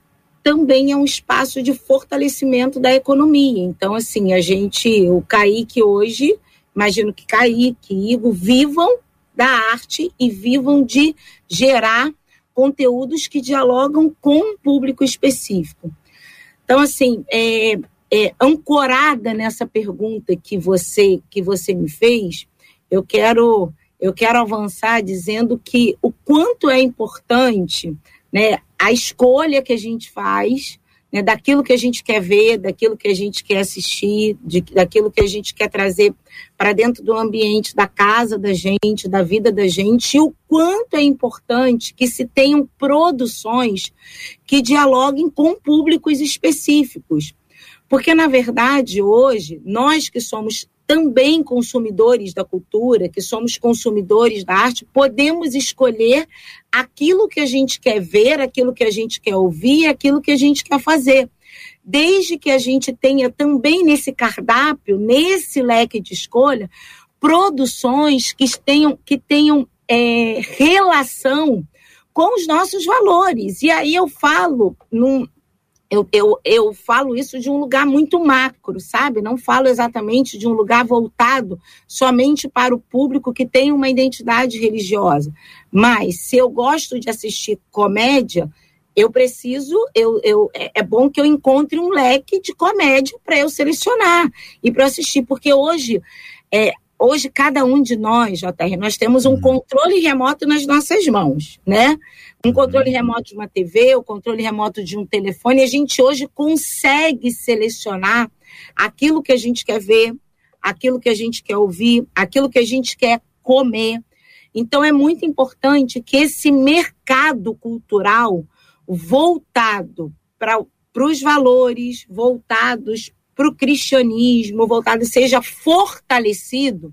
também é um espaço de fortalecimento da economia. Então, assim, a gente, o Kaique hoje, imagino que Kaique Igor vivam da arte e vivam de gerar conteúdos que dialogam com um público específico. Então, assim, é, é, ancorada nessa pergunta que você que você me fez, eu quero eu quero avançar dizendo que o quanto é importante, né, a escolha que a gente faz né, daquilo que a gente quer ver, daquilo que a gente quer assistir, de, daquilo que a gente quer trazer para dentro do ambiente da casa da gente, da vida da gente, e o quanto é importante que se tenham produções que dialoguem com públicos específicos. Porque, na verdade, hoje, nós que somos também consumidores da cultura, que somos consumidores da arte, podemos escolher aquilo que a gente quer ver, aquilo que a gente quer ouvir, aquilo que a gente quer fazer. Desde que a gente tenha também nesse cardápio, nesse leque de escolha, produções que tenham, que tenham é, relação com os nossos valores. E aí eu falo num, eu, eu, eu falo isso de um lugar muito macro, sabe? Não falo exatamente de um lugar voltado somente para o público que tem uma identidade religiosa. Mas se eu gosto de assistir comédia, eu preciso, eu, eu, é, é bom que eu encontre um leque de comédia para eu selecionar e para assistir, porque hoje é, hoje cada um de nós, JR, nós temos um uhum. controle remoto nas nossas mãos, né? Um controle remoto de uma TV, o controle remoto de um telefone, a gente hoje consegue selecionar aquilo que a gente quer ver, aquilo que a gente quer ouvir, aquilo que a gente quer comer. Então é muito importante que esse mercado cultural voltado para os valores, voltados para o cristianismo, voltado seja fortalecido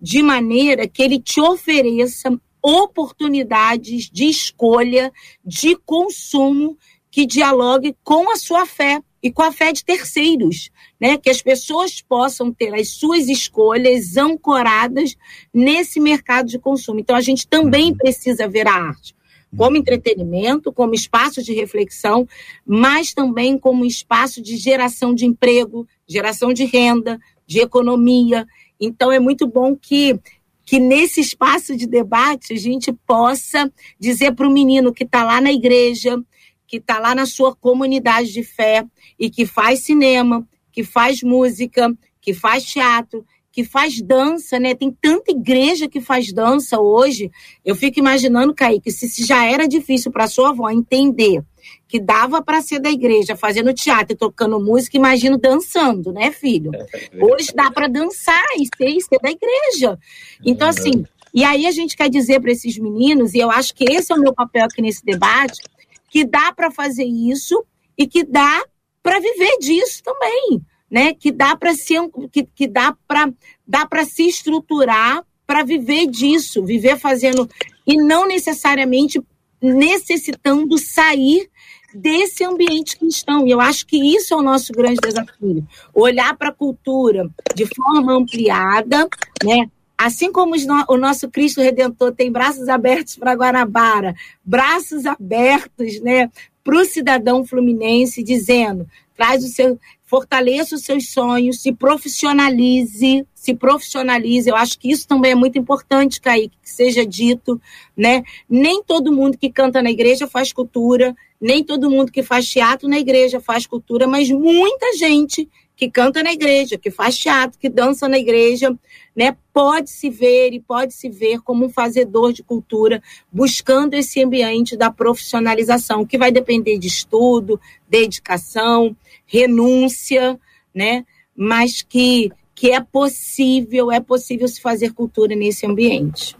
de maneira que ele te ofereça oportunidades de escolha, de consumo que dialogue com a sua fé e com a fé de terceiros, né? Que as pessoas possam ter as suas escolhas ancoradas nesse mercado de consumo. Então a gente também uhum. precisa ver a arte como entretenimento, como espaço de reflexão, mas também como espaço de geração de emprego, geração de renda, de economia. Então é muito bom que que nesse espaço de debate a gente possa dizer para o menino que está lá na igreja, que está lá na sua comunidade de fé e que faz cinema, que faz música, que faz teatro, que faz dança, né? Tem tanta igreja que faz dança hoje. Eu fico imaginando, Kaique, se, se já era difícil para sua avó entender que dava para ser da igreja, fazendo teatro e tocando música, imagino dançando, né, filho? É hoje dá para dançar e ser, e ser da igreja. Então, assim, e aí a gente quer dizer para esses meninos, e eu acho que esse é o meu papel aqui nesse debate, que dá para fazer isso e que dá para viver disso também né, que dá para se que, que dá para dá para se estruturar para viver disso, viver fazendo e não necessariamente necessitando sair desse ambiente cristão. E eu acho que isso é o nosso grande desafio. Olhar para a cultura de forma ampliada, né? Assim como o nosso Cristo Redentor tem braços abertos para Guanabara, braços abertos né, para o cidadão fluminense, dizendo: traz o seu, fortaleça os seus sonhos, se profissionalize, se profissionalize. Eu acho que isso também é muito importante, Kaique, que seja dito, né? Nem todo mundo que canta na igreja faz cultura, nem todo mundo que faz teatro na igreja faz cultura, mas muita gente que canta na igreja, que faz teatro, que dança na igreja, né, pode se ver e pode se ver como um fazedor de cultura, buscando esse ambiente da profissionalização, que vai depender de estudo, dedicação, renúncia, né? Mas que, que é possível, é possível se fazer cultura nesse ambiente.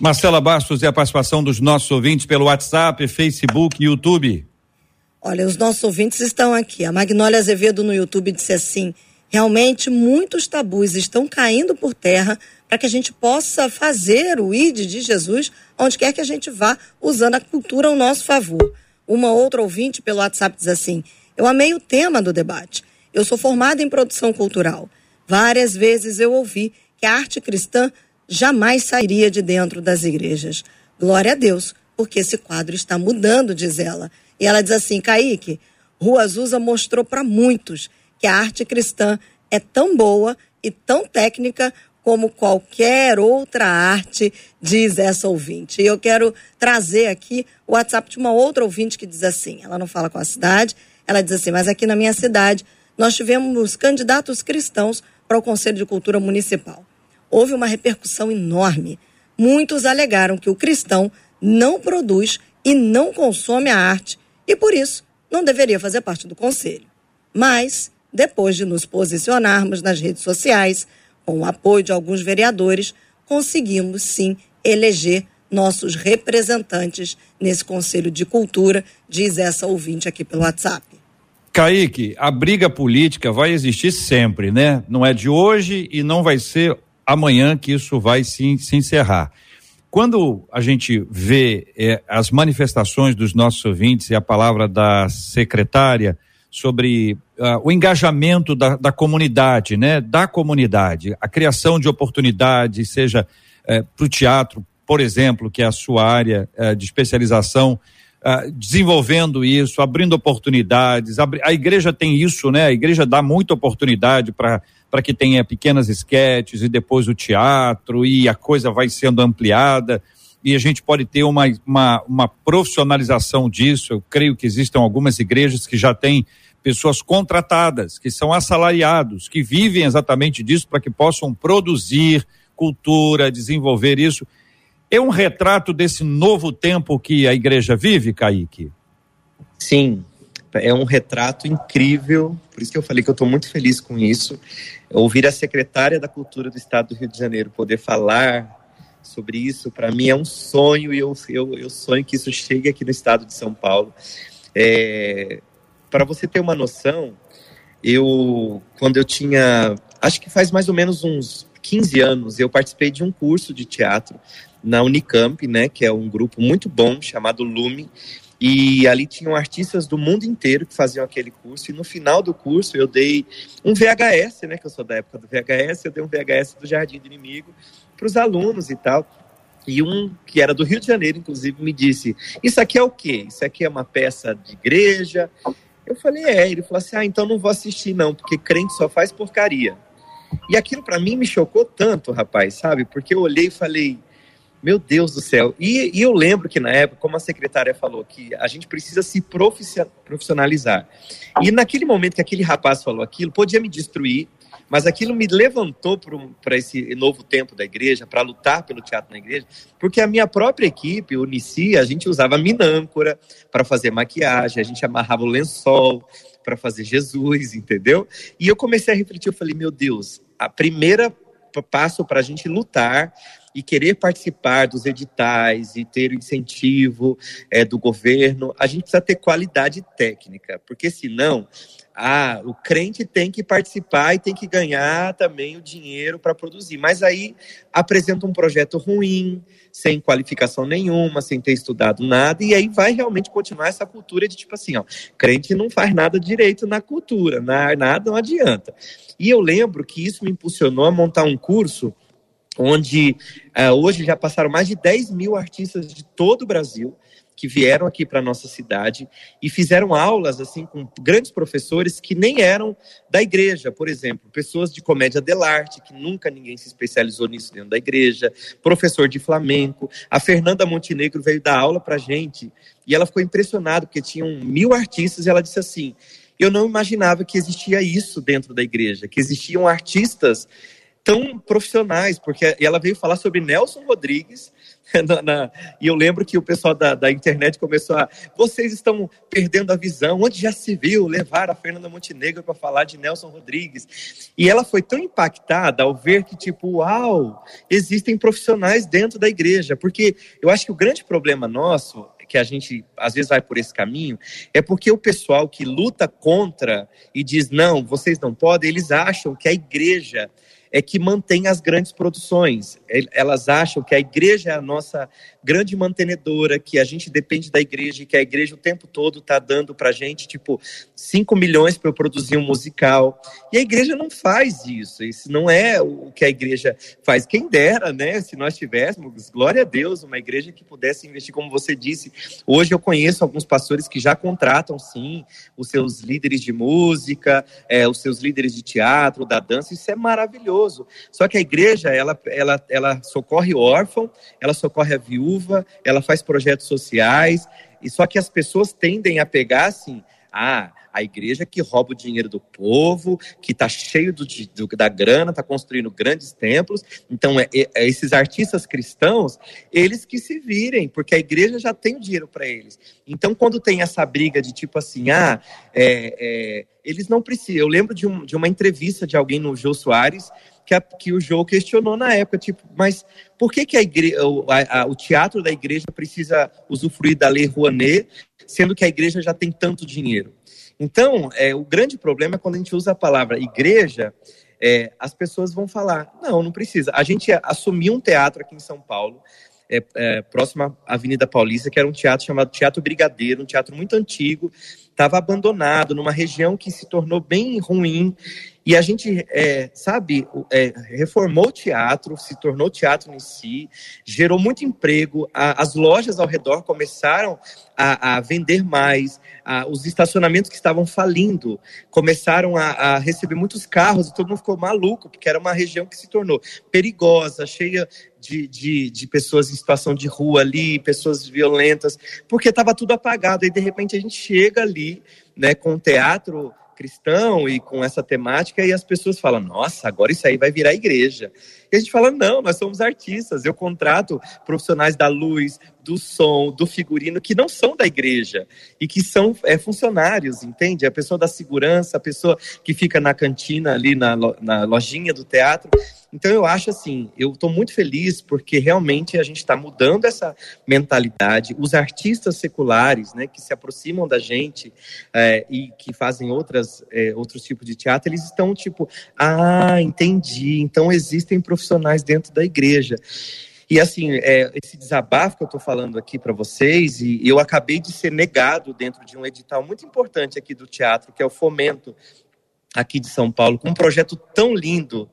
Marcela Bastos e a participação dos nossos ouvintes pelo WhatsApp, Facebook e YouTube. Olha, os nossos ouvintes estão aqui. A Magnólia Azevedo no YouTube disse assim: realmente muitos tabus estão caindo por terra para que a gente possa fazer o ID de Jesus onde quer que a gente vá, usando a cultura ao nosso favor. Uma outra ouvinte pelo WhatsApp diz assim: eu amei o tema do debate. Eu sou formada em produção cultural. Várias vezes eu ouvi que a arte cristã jamais sairia de dentro das igrejas. Glória a Deus, porque esse quadro está mudando, diz ela. E ela diz assim: Kaique, Rua Azusa mostrou para muitos que a arte cristã é tão boa e tão técnica como qualquer outra arte, diz essa ouvinte. E eu quero trazer aqui o WhatsApp de uma outra ouvinte que diz assim: ela não fala com a cidade, ela diz assim, mas aqui na minha cidade nós tivemos candidatos cristãos para o Conselho de Cultura Municipal. Houve uma repercussão enorme. Muitos alegaram que o cristão não produz e não consome a arte e, por isso, não deveria fazer parte do conselho. Mas, depois de nos posicionarmos nas redes sociais, com o apoio de alguns vereadores, conseguimos sim eleger nossos representantes nesse Conselho de Cultura, diz essa ouvinte aqui pelo WhatsApp. Kaique, a briga política vai existir sempre, né? Não é de hoje e não vai ser amanhã que isso vai se, se encerrar. Quando a gente vê eh, as manifestações dos nossos ouvintes e a palavra da secretária sobre uh, o engajamento da, da, comunidade, né? Da comunidade, a criação de oportunidades, seja uh, para o teatro, por exemplo, que é a sua área uh, de especialização, uh, desenvolvendo isso, abrindo oportunidades. a igreja tem isso, né? A igreja dá muita oportunidade para para que tenha pequenas esquetes e depois o teatro e a coisa vai sendo ampliada e a gente pode ter uma, uma, uma profissionalização disso. Eu creio que existem algumas igrejas que já têm pessoas contratadas, que são assalariados, que vivem exatamente disso para que possam produzir cultura, desenvolver isso. É um retrato desse novo tempo que a igreja vive, Kaique? Sim, é um retrato incrível, por isso que eu falei que eu estou muito feliz com isso. Ouvir a secretária da Cultura do Estado do Rio de Janeiro poder falar sobre isso, para mim é um sonho e eu, eu, eu sonho que isso chegue aqui no estado de São Paulo. É, para você ter uma noção, eu, quando eu tinha, acho que faz mais ou menos uns 15 anos, eu participei de um curso de teatro na Unicamp, né, que é um grupo muito bom chamado Lume, e ali tinham artistas do mundo inteiro que faziam aquele curso, e no final do curso eu dei um VHS, né, que eu sou da época do VHS, eu dei um VHS do Jardim do Inimigo para os alunos e tal. E um que era do Rio de Janeiro, inclusive, me disse: Isso aqui é o quê? Isso aqui é uma peça de igreja? Eu falei, é. Ele falou assim: ah, então não vou assistir, não, porque crente só faz porcaria. E aquilo para mim me chocou tanto, rapaz, sabe? Porque eu olhei e falei, meu Deus do céu. E, e, eu lembro que na época, como a secretária falou, que a gente precisa se profissionalizar. E naquele momento que aquele rapaz falou aquilo, podia me destruir, mas aquilo me levantou para esse novo tempo da igreja, para lutar pelo teatro na igreja, porque a minha própria equipe, o Unici, a gente usava minâncora para fazer maquiagem, a gente amarrava o lençol para fazer Jesus, entendeu? E eu comecei a refletir, eu falei, meu Deus, a primeira passo para a gente lutar e querer participar dos editais e ter o incentivo é, do governo, a gente precisa ter qualidade técnica, porque senão ah, o crente tem que participar e tem que ganhar também o dinheiro para produzir. Mas aí apresenta um projeto ruim, sem qualificação nenhuma, sem ter estudado nada, e aí vai realmente continuar essa cultura de tipo assim, ó, crente não faz nada direito na cultura, nada não adianta. E eu lembro que isso me impulsionou a montar um curso onde uh, hoje já passaram mais de 10 mil artistas de todo o Brasil que vieram aqui para nossa cidade e fizeram aulas assim com grandes professores que nem eram da igreja, por exemplo, pessoas de comédia dell'arte que nunca ninguém se especializou nisso dentro da igreja, professor de flamenco. A Fernanda Montenegro veio dar aula para gente e ela ficou impressionada porque tinham mil artistas e ela disse assim: eu não imaginava que existia isso dentro da igreja, que existiam artistas tão profissionais, porque ela veio falar sobre Nelson Rodrigues, *laughs* na, na, e eu lembro que o pessoal da, da, internet começou a. Vocês estão perdendo a visão. Onde já se viu levar a Fernanda Montenegro para falar de Nelson Rodrigues? E ela foi tão impactada ao ver que, tipo, uau, existem profissionais dentro da igreja. Porque eu acho que o grande problema nosso que a gente às vezes vai por esse caminho, é porque o pessoal que luta contra e diz não, vocês não podem, eles acham que a igreja é que mantém as grandes produções. Elas acham que a igreja é a nossa grande mantenedora, que a gente depende da igreja e que a igreja o tempo todo está dando para a gente, tipo, 5 milhões para eu produzir um musical. E a igreja não faz isso. Isso não é o que a igreja faz. Quem dera, né? Se nós tivéssemos, glória a Deus, uma igreja que pudesse investir, como você disse. Hoje eu conheço alguns pastores que já contratam, sim, os seus líderes de música, é, os seus líderes de teatro, da dança. Isso é maravilhoso. Só que a igreja, ela, ela, ela socorre órfão, ela socorre a viúva, ela faz projetos sociais, e só que as pessoas tendem a pegar assim, ah, a igreja que rouba o dinheiro do povo, que está cheio do, do, da grana, está construindo grandes templos. Então, é, é, esses artistas cristãos, eles que se virem, porque a igreja já tem dinheiro para eles. Então, quando tem essa briga de tipo assim, ah, é, é, eles não precisam. Eu lembro de, um, de uma entrevista de alguém no Jô Soares que, a, que o Jô questionou na época, tipo, mas por que, que a igreja, o, a, o teatro da igreja precisa usufruir da lei Rouanet, sendo que a igreja já tem tanto dinheiro? Então, é, o grande problema é quando a gente usa a palavra igreja, é, as pessoas vão falar: não, não precisa. A gente assumiu um teatro aqui em São Paulo, é, é, próximo à Avenida Paulista, que era um teatro chamado Teatro Brigadeiro, um teatro muito antigo, estava abandonado, numa região que se tornou bem ruim. E a gente, é, sabe, é, reformou o teatro, se tornou teatro em si, gerou muito emprego, a, as lojas ao redor começaram a, a vender mais, a, os estacionamentos que estavam falindo começaram a, receber muitos carros e todo mundo ficou maluco, porque era uma região que se tornou perigosa, cheia de, de, de pessoas em situação de rua ali, pessoas violentas, porque estava tudo apagado. E de repente a gente chega ali né, com o teatro cristão e com essa temática, e as pessoas falam: nossa, agora isso aí vai virar igreja. E a gente fala: não, nós somos artistas. Eu contrato profissionais da luz, do som, do figurino, que não são da igreja e que são é, funcionários, entende? A pessoa da segurança, a pessoa que fica na cantina ali, na, na lojinha do teatro. Então eu acho assim, eu estou muito feliz porque realmente a gente está mudando essa mentalidade. Os artistas seculares, né, que se aproximam da gente é, e que fazem outras, é, outros tipos de teatro, eles estão tipo, ah, entendi. Então existem profissionais dentro da igreja. E assim, é, esse desabafo que eu estou falando aqui para vocês, e eu acabei de ser negado dentro de um edital muito importante aqui do teatro, que é o Fomento aqui de São Paulo, com um projeto tão lindo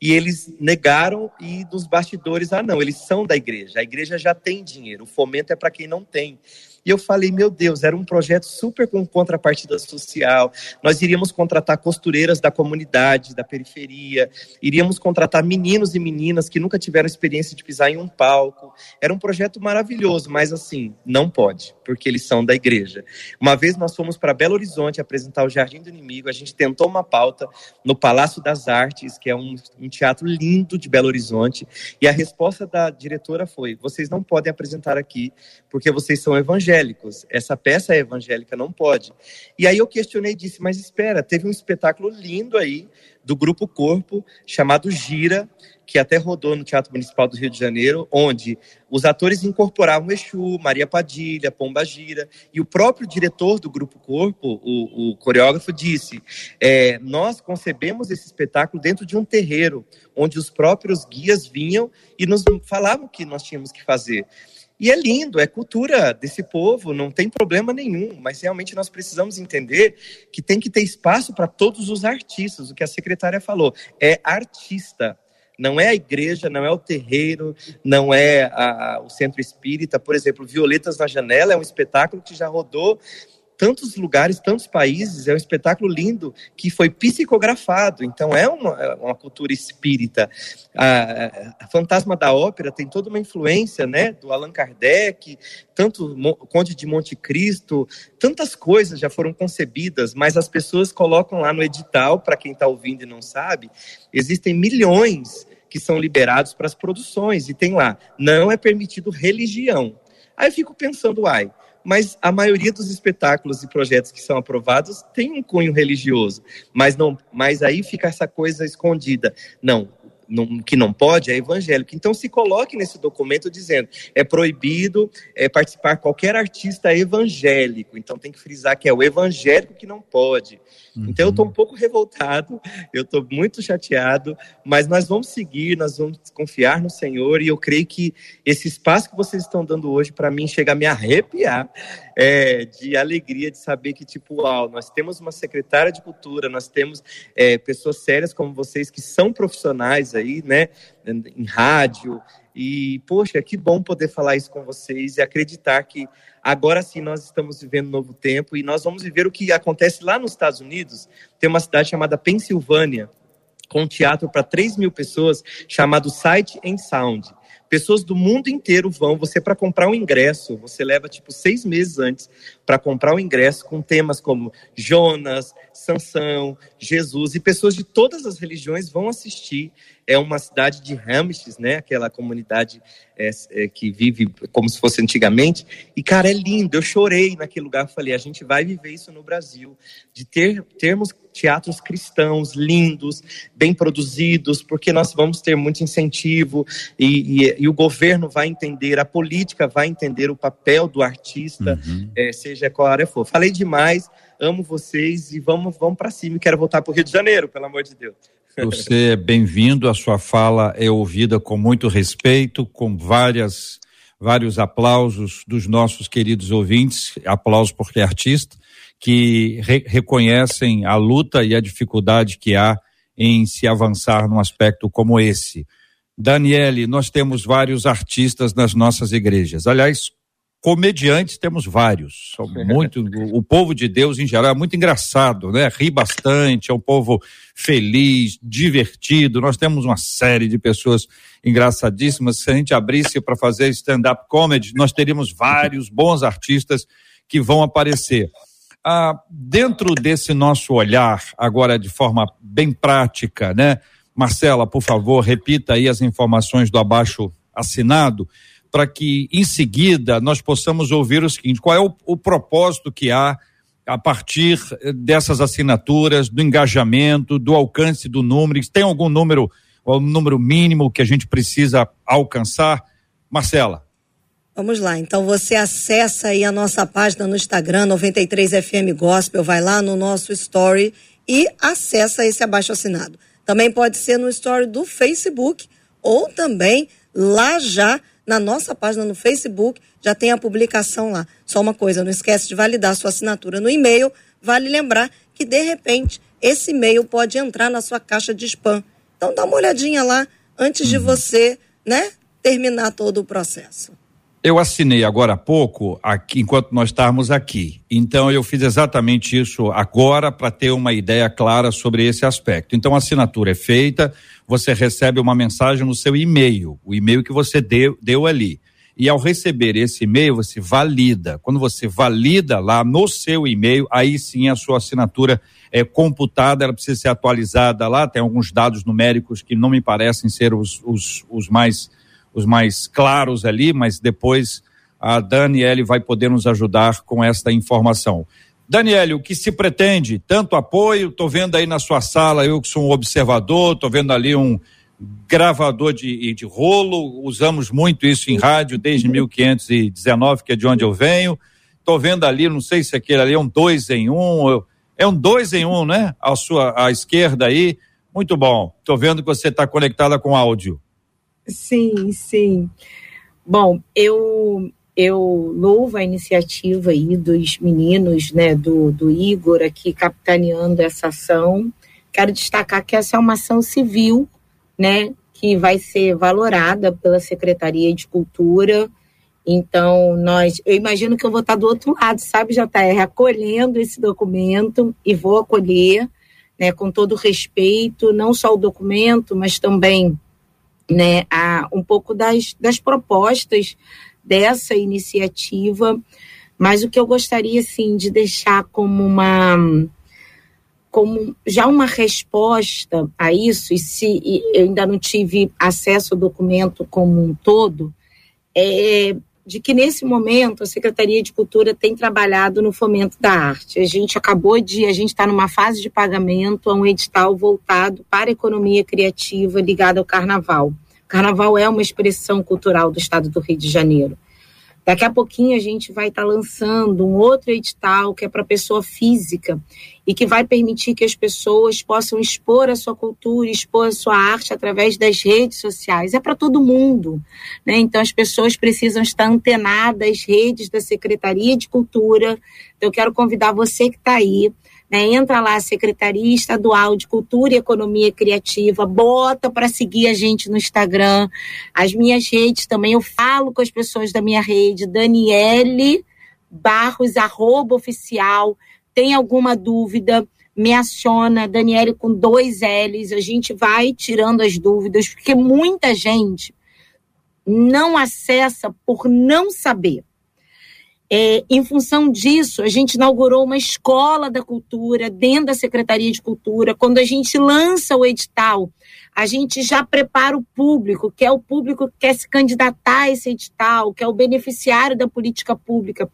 e eles negaram e nos bastidores, ah, não, eles são da igreja. A igreja já tem dinheiro, o fomento é para quem não tem. E eu falei, meu Deus, era um projeto super com contrapartida social. Nós iríamos contratar costureiras da comunidade, da periferia, iríamos contratar meninos e meninas que nunca tiveram experiência de pisar em um palco. Era um projeto maravilhoso, mas assim, não pode, porque eles são da igreja. Uma vez nós fomos para Belo Horizonte apresentar o Jardim do Inimigo, a gente tentou uma pauta no Palácio das Artes, que é um, um teatro lindo de Belo Horizonte, e a resposta da diretora foi: vocês não podem apresentar aqui porque vocês são evangélicos. Essa peça é evangélica, não pode. E aí eu questionei e disse: mas espera, teve um espetáculo lindo aí do Grupo Corpo, chamado Gira, que até rodou no Teatro Municipal do Rio de Janeiro, onde os atores incorporavam Exu, Maria Padilha, Pomba Gira, e o próprio diretor do Grupo Corpo, o, o coreógrafo, disse: é, Nós concebemos esse espetáculo dentro de um terreiro, onde os próprios guias vinham e nos falavam o que nós tínhamos que fazer. E é lindo, é cultura desse povo, não tem problema nenhum, mas realmente nós precisamos entender que tem que ter espaço para todos os artistas, o que a secretária falou, é artista. Não é a igreja, não é o terreiro, não é a, o centro espírita. Por exemplo, Violetas na Janela é um espetáculo que já rodou tantos lugares, tantos países, é um espetáculo lindo que foi psicografado, então é uma, é uma cultura espírita. A, a, Fantasma da Ópera tem toda uma influência né, do Allan Kardec, tanto Conde de Monte Cristo, tantas coisas já foram concebidas, mas as pessoas colocam lá no edital, para quem está ouvindo e não sabe, existem milhões que são liberados para as produções, e tem lá, não é permitido religião. Aí eu fico pensando, uai, mas a maioria dos espetáculos e projetos que são aprovados tem um cunho religioso, mas não, mas aí fica essa coisa escondida. Não, não, que não pode é evangélico. Então se coloque nesse documento dizendo é proibido é, participar qualquer artista evangélico. Então tem que frisar que é o evangélico que não pode. Uhum. Então eu estou um pouco revoltado, eu estou muito chateado, mas nós vamos seguir, nós vamos confiar no Senhor e eu creio que esse espaço que vocês estão dando hoje para mim chega a me arrepiar é, de alegria de saber que tipo, uau, nós temos uma secretária de cultura, nós temos é, pessoas sérias como vocês que são profissionais aí, né, em rádio e poxa, que bom poder falar isso com vocês e acreditar que Agora sim, nós estamos vivendo um novo tempo e nós vamos viver o que acontece lá nos Estados Unidos. Tem uma cidade chamada Pensilvânia, com um teatro para 3 mil pessoas chamado Sight and Sound. Pessoas do mundo inteiro vão. Você, para comprar um ingresso, você leva tipo seis meses antes para comprar o ingresso com temas como Jonas, Sansão, Jesus. E pessoas de todas as religiões vão assistir é uma cidade de Ramses, né? Aquela comunidade é, é, que vive como se fosse antigamente. E, cara, é lindo. Eu chorei naquele lugar. Falei, a gente vai viver isso no Brasil. De ter, termos teatros cristãos lindos, bem produzidos, porque nós vamos ter muito incentivo e, e, e o governo vai entender, a política vai entender o papel do artista, uhum. é, seja qual área for. Falei demais, amo vocês e vamos, vamos para cima. Quero voltar para o Rio de Janeiro, pelo amor de Deus. *laughs* Você é bem-vindo, a sua fala é ouvida com muito respeito, com várias, vários aplausos dos nossos queridos ouvintes, aplausos porque é artista, que re reconhecem a luta e a dificuldade que há em se avançar num aspecto como esse. Daniele, nós temos vários artistas nas nossas igrejas. Aliás, comediantes temos vários. São *laughs* muito, o povo de Deus em geral é muito engraçado, né? Ri bastante, é um povo feliz, divertido. Nós temos uma série de pessoas engraçadíssimas. Se a gente abrisse para fazer stand-up comedy, nós teríamos vários bons artistas que vão aparecer. Ah, dentro desse nosso olhar, agora de forma bem prática, né? Marcela, por favor, repita aí as informações do abaixo assinado para que em seguida nós possamos ouvir o seguinte: qual é o, o propósito que há a partir eh, dessas assinaturas, do engajamento, do alcance do número? Tem algum número, um número mínimo que a gente precisa alcançar? Marcela. Vamos lá, então você acessa aí a nossa página no Instagram, 93FM Gospel, vai lá no nosso story e acessa esse abaixo assinado. Também pode ser no story do Facebook ou também lá já na nossa página no Facebook, já tem a publicação lá. Só uma coisa, não esquece de validar sua assinatura no e-mail. Vale lembrar que, de repente, esse e-mail pode entrar na sua caixa de spam. Então, dá uma olhadinha lá antes de uhum. você, né, terminar todo o processo. Eu assinei agora há pouco, aqui, enquanto nós estávamos aqui. Então, eu fiz exatamente isso agora para ter uma ideia clara sobre esse aspecto. Então, a assinatura é feita, você recebe uma mensagem no seu e-mail, o e-mail que você deu, deu ali. E ao receber esse e-mail, você valida. Quando você valida lá no seu e-mail, aí sim a sua assinatura é computada, ela precisa ser atualizada lá. Tem alguns dados numéricos que não me parecem ser os, os, os mais os mais claros ali, mas depois a Daniele vai poder nos ajudar com esta informação. Daniele, o que se pretende? Tanto apoio, estou vendo aí na sua sala, eu que sou um observador, estou vendo ali um gravador de, de rolo, usamos muito isso em rádio desde 1519, que é de onde eu venho. Estou vendo ali, não sei se aquele ali é um dois em um, é um dois em um, né? À sua à esquerda aí. Muito bom. Estou vendo que você está conectada com áudio. Sim, sim. Bom, eu eu louvo a iniciativa aí dos meninos, né, do, do Igor aqui capitaneando essa ação. Quero destacar que essa é uma ação civil, né, que vai ser valorada pela Secretaria de Cultura. Então, nós, eu imagino que eu vou estar do outro lado, sabe, JR, acolhendo esse documento e vou acolher, né, com todo respeito, não só o documento, mas também né, a, um pouco das, das propostas dessa iniciativa, mas o que eu gostaria assim de deixar como uma como já uma resposta a isso, e se e eu ainda não tive acesso ao documento como um todo, é de que nesse momento a Secretaria de Cultura tem trabalhado no fomento da arte. A gente acabou de, a gente está numa fase de pagamento a um edital voltado para a economia criativa ligada ao carnaval. Carnaval é uma expressão cultural do estado do Rio de Janeiro. Daqui a pouquinho a gente vai estar tá lançando um outro edital que é para pessoa física e que vai permitir que as pessoas possam expor a sua cultura, expor a sua arte através das redes sociais. É para todo mundo. Né? Então as pessoas precisam estar antenadas às redes da Secretaria de Cultura. Então, eu quero convidar você que está aí né? Entra lá, Secretaria Estadual de Cultura e Economia Criativa, bota para seguir a gente no Instagram. As minhas redes também, eu falo com as pessoas da minha rede, Daniele Barros, arroba oficial. Tem alguma dúvida? me aciona, Daniele com dois L's, a gente vai tirando as dúvidas, porque muita gente não acessa por não saber. É, em função disso, a gente inaugurou uma escola da cultura dentro da Secretaria de Cultura. Quando a gente lança o edital, a gente já prepara o público, que é o público que quer se candidatar a esse edital, que é o beneficiário da política pública,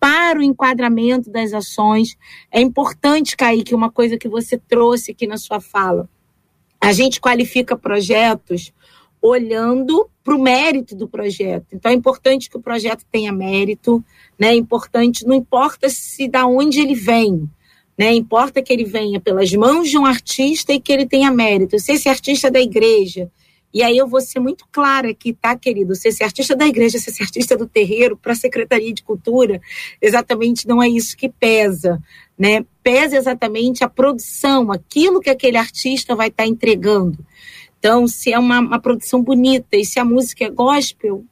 para o enquadramento das ações. É importante, Kaique, uma coisa que você trouxe aqui na sua fala. A gente qualifica projetos olhando para o mérito do projeto. Então é importante que o projeto tenha mérito, né? É importante, não importa se da onde ele vem, né? Importa que ele venha pelas mãos de um artista e que ele tenha mérito. Se esse artista é da igreja, e aí eu vou ser muito clara aqui, tá, querido? Se esse artista da igreja, se esse artista do terreiro, para a Secretaria de Cultura, exatamente não é isso que pesa, né? Pesa exatamente a produção, aquilo que aquele artista vai estar tá entregando. Então, se é uma, uma produção bonita e se a música é gospel,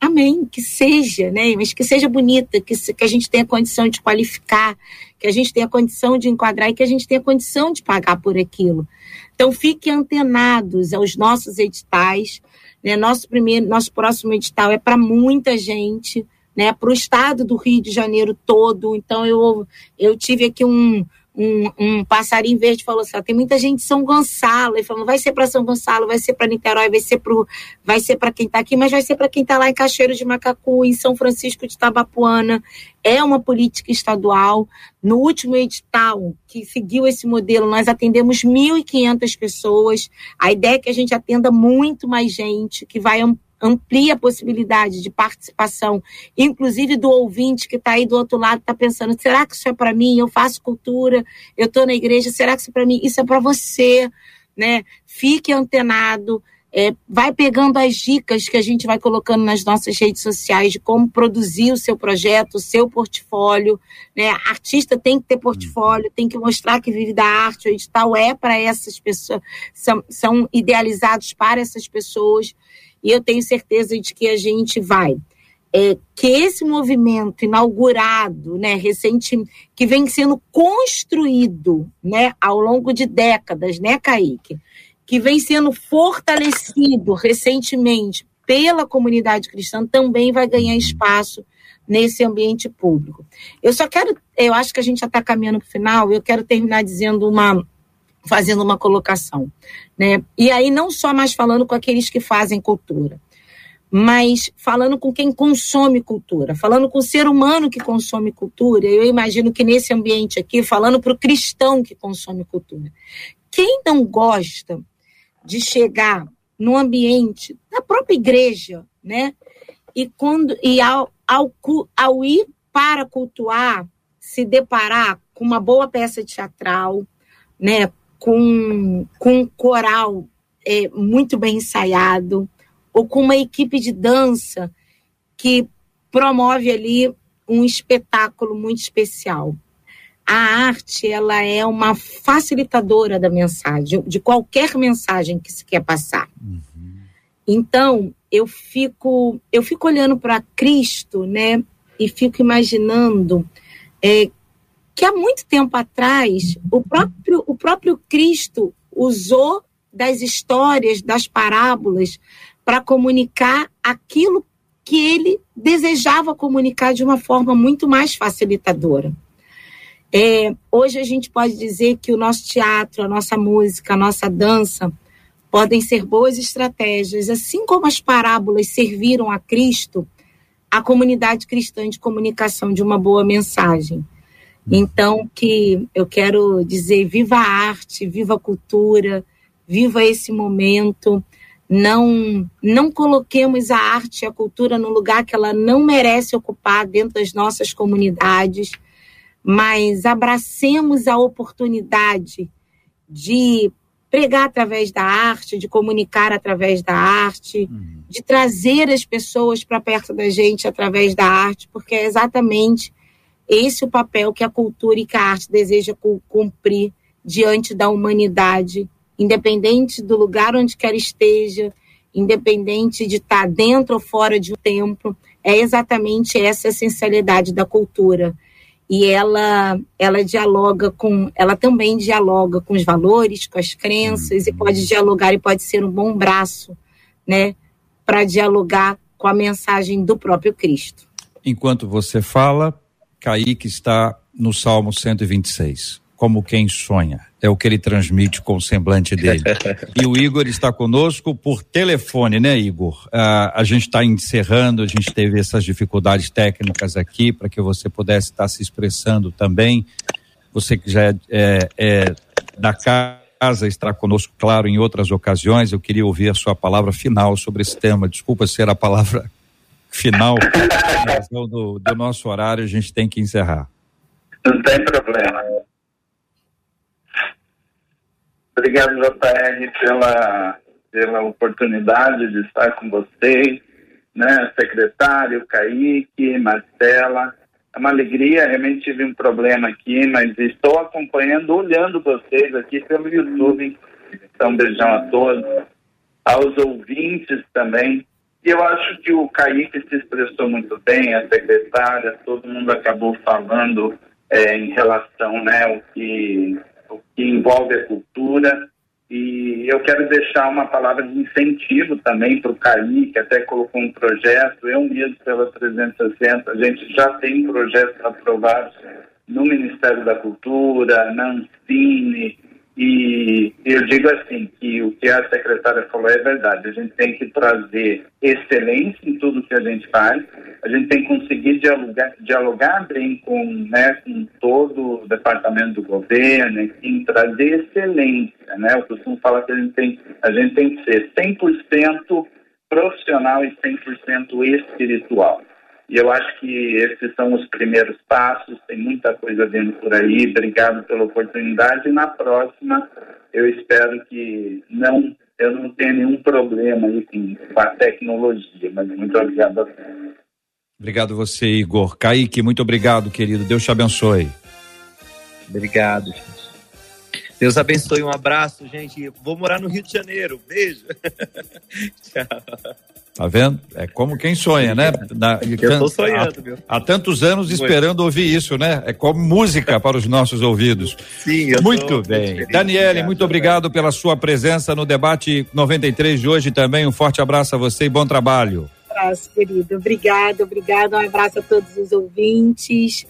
amém, que seja, né? Mas que seja bonita, que, que a gente tenha condição de qualificar, que a gente tenha condição de enquadrar e que a gente tenha condição de pagar por aquilo. Então, fiquem antenados aos nossos editais. Né? Nosso primeiro, nosso próximo edital é para muita gente, né? Para o estado do Rio de Janeiro todo. Então, eu, eu tive aqui um um, um passarinho verde falou assim: ó, tem muita gente de São Gonçalo. Ele falou: vai ser para São Gonçalo, vai ser para Niterói, vai ser para vai ser para quem está aqui, mas vai ser para quem está lá em Cachoeiro de Macacu, em São Francisco de Tabapuana. É uma política estadual. No último edital que seguiu esse modelo, nós atendemos 1.500 pessoas. A ideia é que a gente atenda muito mais gente, que vai amplia a possibilidade de participação, inclusive do ouvinte que está aí do outro lado, está pensando: será que isso é para mim? Eu faço cultura, eu estou na igreja, será que isso é para mim? Isso é para você, né? Fique antenado. É, vai pegando as dicas que a gente vai colocando nas nossas redes sociais de como produzir o seu projeto, o seu portfólio. Né? Artista tem que ter portfólio, tem que mostrar que vive da arte. O edital é para essas pessoas, são, são idealizados para essas pessoas e eu tenho certeza de que a gente vai. É, que esse movimento inaugurado, né, recente, que vem sendo construído, né, ao longo de décadas, né, Kaique, que vem sendo fortalecido recentemente pela comunidade cristã, também vai ganhar espaço nesse ambiente público. Eu só quero, eu acho que a gente já está caminhando para o final, eu quero terminar dizendo uma, fazendo uma colocação. Né? E aí, não só mais falando com aqueles que fazem cultura, mas falando com quem consome cultura, falando com o ser humano que consome cultura. Eu imagino que nesse ambiente aqui, falando para o cristão que consome cultura. Quem não gosta de chegar no ambiente da própria igreja, né? E, quando, e ao, ao, ao ir para cultuar, se deparar com uma boa peça teatral, né? Com, com um coral é, muito bem ensaiado, ou com uma equipe de dança que promove ali um espetáculo muito especial. A arte, ela é uma facilitadora da mensagem, de qualquer mensagem que se quer passar. Uhum. Então, eu fico, eu fico olhando para Cristo, né, e fico imaginando é, que há muito tempo atrás o próprio, o próprio Cristo usou das histórias, das parábolas, para comunicar aquilo que ele desejava comunicar de uma forma muito mais facilitadora. É, hoje a gente pode dizer que o nosso teatro, a nossa música, a nossa dança podem ser boas estratégias, assim como as parábolas serviram a Cristo, a comunidade cristã de comunicação de uma boa mensagem. Então, que eu quero dizer, viva a arte, viva a cultura, viva esse momento. Não, não coloquemos a arte e a cultura no lugar que ela não merece ocupar dentro das nossas comunidades, mas abracemos a oportunidade de pregar através da arte, de comunicar através da arte, uhum. de trazer as pessoas para perto da gente através da arte, porque é exatamente esse é o papel que a cultura e que a arte deseja cumprir diante da humanidade, independente do lugar onde quer esteja, independente de estar dentro ou fora de um templo, é exatamente essa a essencialidade da cultura. e ela ela dialoga com ela também dialoga com os valores, com as crenças e pode dialogar e pode ser um bom braço, né, para dialogar com a mensagem do próprio Cristo. Enquanto você fala, Kaique está no Salmo 126, como quem sonha. É o que ele transmite com o semblante dele. *laughs* e o Igor está conosco por telefone, né, Igor? Uh, a gente está encerrando, a gente teve essas dificuldades técnicas aqui para que você pudesse estar se expressando também. Você que já é, é, é da casa está conosco, claro, em outras ocasiões. Eu queria ouvir a sua palavra final sobre esse tema. Desculpa ser a palavra final, *laughs* do, do nosso horário, a gente tem que encerrar. Não tem problema. Obrigado, JR, pela, pela oportunidade de estar com vocês, né? Secretário, Kaique, Marcela. É uma alegria, realmente tive um problema aqui, mas estou acompanhando, olhando vocês aqui pelo YouTube. Então, um beijão a todos. Aos ouvintes também. E eu acho que o Kaique se expressou muito bem, a secretária, todo mundo acabou falando é, em relação né, ao que, o que envolve a cultura. E eu quero deixar uma palavra de incentivo também para o CAI, que até colocou um projeto, eu mesmo pela 360, a gente já tem projetos aprovados no Ministério da Cultura, na Ancine, e eu digo assim, que o que a secretária falou é verdade. A gente tem que trazer excelência em tudo que a gente faz. A gente tem que conseguir dialogar, dialogar bem com, né, com todo o departamento do governo, enfim, trazer excelência. Né? Eu costumo falar que a gente tem, a gente tem que ser 100% profissional e 100% espiritual. E eu acho que esses são os primeiros passos, tem muita coisa vindo por aí. Obrigado pela oportunidade. E na próxima, eu espero que não eu não tenha nenhum problema enfim, com a tecnologia, mas muito obrigado a todos. Obrigado você, Igor. Kaique, muito obrigado, querido. Deus te abençoe. Obrigado, gente. Deus abençoe, um abraço, gente. Vou morar no Rio de Janeiro. Beijo. *laughs* Tchau. Tá vendo? É como quem sonha, né? Na, *laughs* eu tô sonhando, viu? Há, tantos anos esperando ouvir isso, né? É como música para os nossos ouvidos. Sim, eu Muito bem. Daniele, muito obrigado pela sua presença no debate 93 de hoje também. Um forte abraço a você e bom trabalho. Um abraço, querido. Obrigado, obrigado. Um abraço a todos os ouvintes.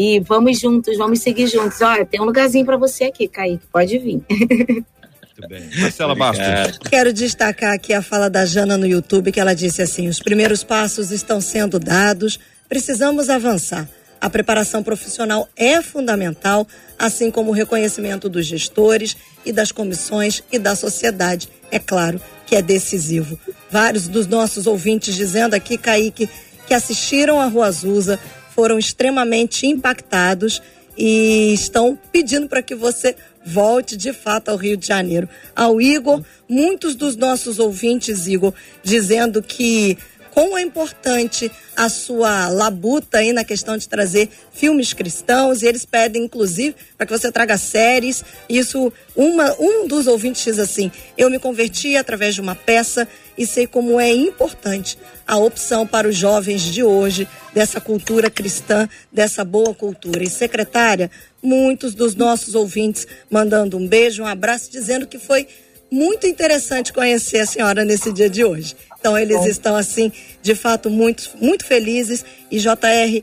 E vamos juntos, vamos seguir juntos. Olha, tem um lugarzinho para você aqui, Kaique. Pode vir. Muito bem. Marcela Bastos. Quero destacar aqui a fala da Jana no YouTube, que ela disse assim: os primeiros passos estão sendo dados, precisamos avançar. A preparação profissional é fundamental, assim como o reconhecimento dos gestores e das comissões e da sociedade. É claro que é decisivo. Vários dos nossos ouvintes dizendo aqui, Kaique, que assistiram a Rua Azusa, foram extremamente impactados e estão pedindo para que você volte de fato ao Rio de Janeiro. Ao Igor, muitos dos nossos ouvintes, Igor, dizendo que como é importante a sua labuta aí na questão de trazer filmes cristãos, e eles pedem, inclusive, para que você traga séries. Isso, uma, um dos ouvintes diz assim: Eu me converti através de uma peça e sei como é importante a opção para os jovens de hoje, dessa cultura cristã, dessa boa cultura. E, secretária, muitos dos nossos ouvintes mandando um beijo, um abraço, dizendo que foi muito interessante conhecer a senhora nesse dia de hoje. Então eles estão assim, de fato, muito, muito felizes. E JR,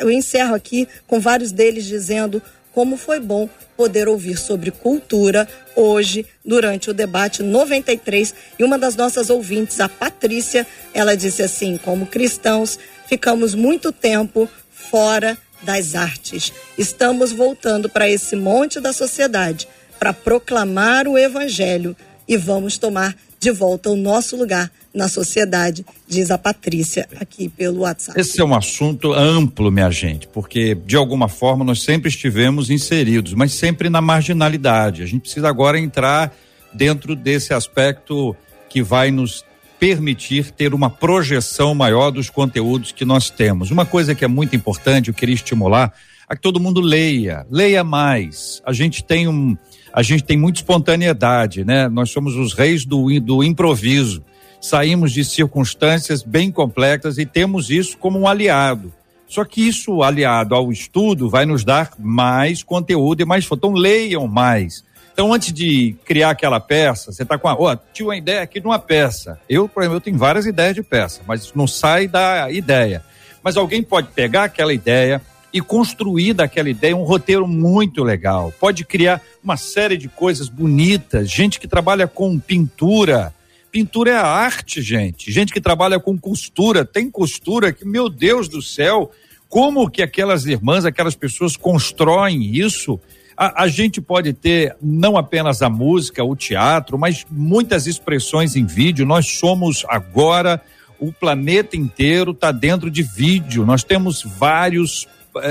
eu encerro aqui com vários deles dizendo como foi bom poder ouvir sobre cultura hoje durante o debate 93. E uma das nossas ouvintes, a Patrícia, ela disse assim: como cristãos, ficamos muito tempo fora das artes. Estamos voltando para esse monte da sociedade para proclamar o evangelho e vamos tomar de volta o nosso lugar na sociedade, diz a Patrícia aqui pelo WhatsApp. Esse é um assunto amplo, minha gente, porque de alguma forma nós sempre estivemos inseridos, mas sempre na marginalidade. A gente precisa agora entrar dentro desse aspecto que vai nos permitir ter uma projeção maior dos conteúdos que nós temos. Uma coisa que é muito importante, eu queria estimular, a que todo mundo leia, leia mais. A gente tem um, a gente tem muita espontaneidade, né? Nós somos os reis do, do improviso. Saímos de circunstâncias bem complexas e temos isso como um aliado. Só que isso, aliado ao estudo, vai nos dar mais conteúdo e mais foto. Então, leiam mais. Então, antes de criar aquela peça, você está com a. Ó, oh, tinha uma ideia aqui de uma peça. Eu, por exemplo, eu tenho várias ideias de peça, mas não sai da ideia. Mas alguém pode pegar aquela ideia e construir daquela ideia um roteiro muito legal. Pode criar uma série de coisas bonitas. Gente que trabalha com pintura. Pintura é a arte, gente. Gente que trabalha com costura. Tem costura que, meu Deus do céu, como que aquelas irmãs, aquelas pessoas constroem isso? A, a, gente pode ter não apenas a música, o teatro, mas muitas expressões em vídeo. Nós somos agora o planeta inteiro está dentro de vídeo. Nós temos vários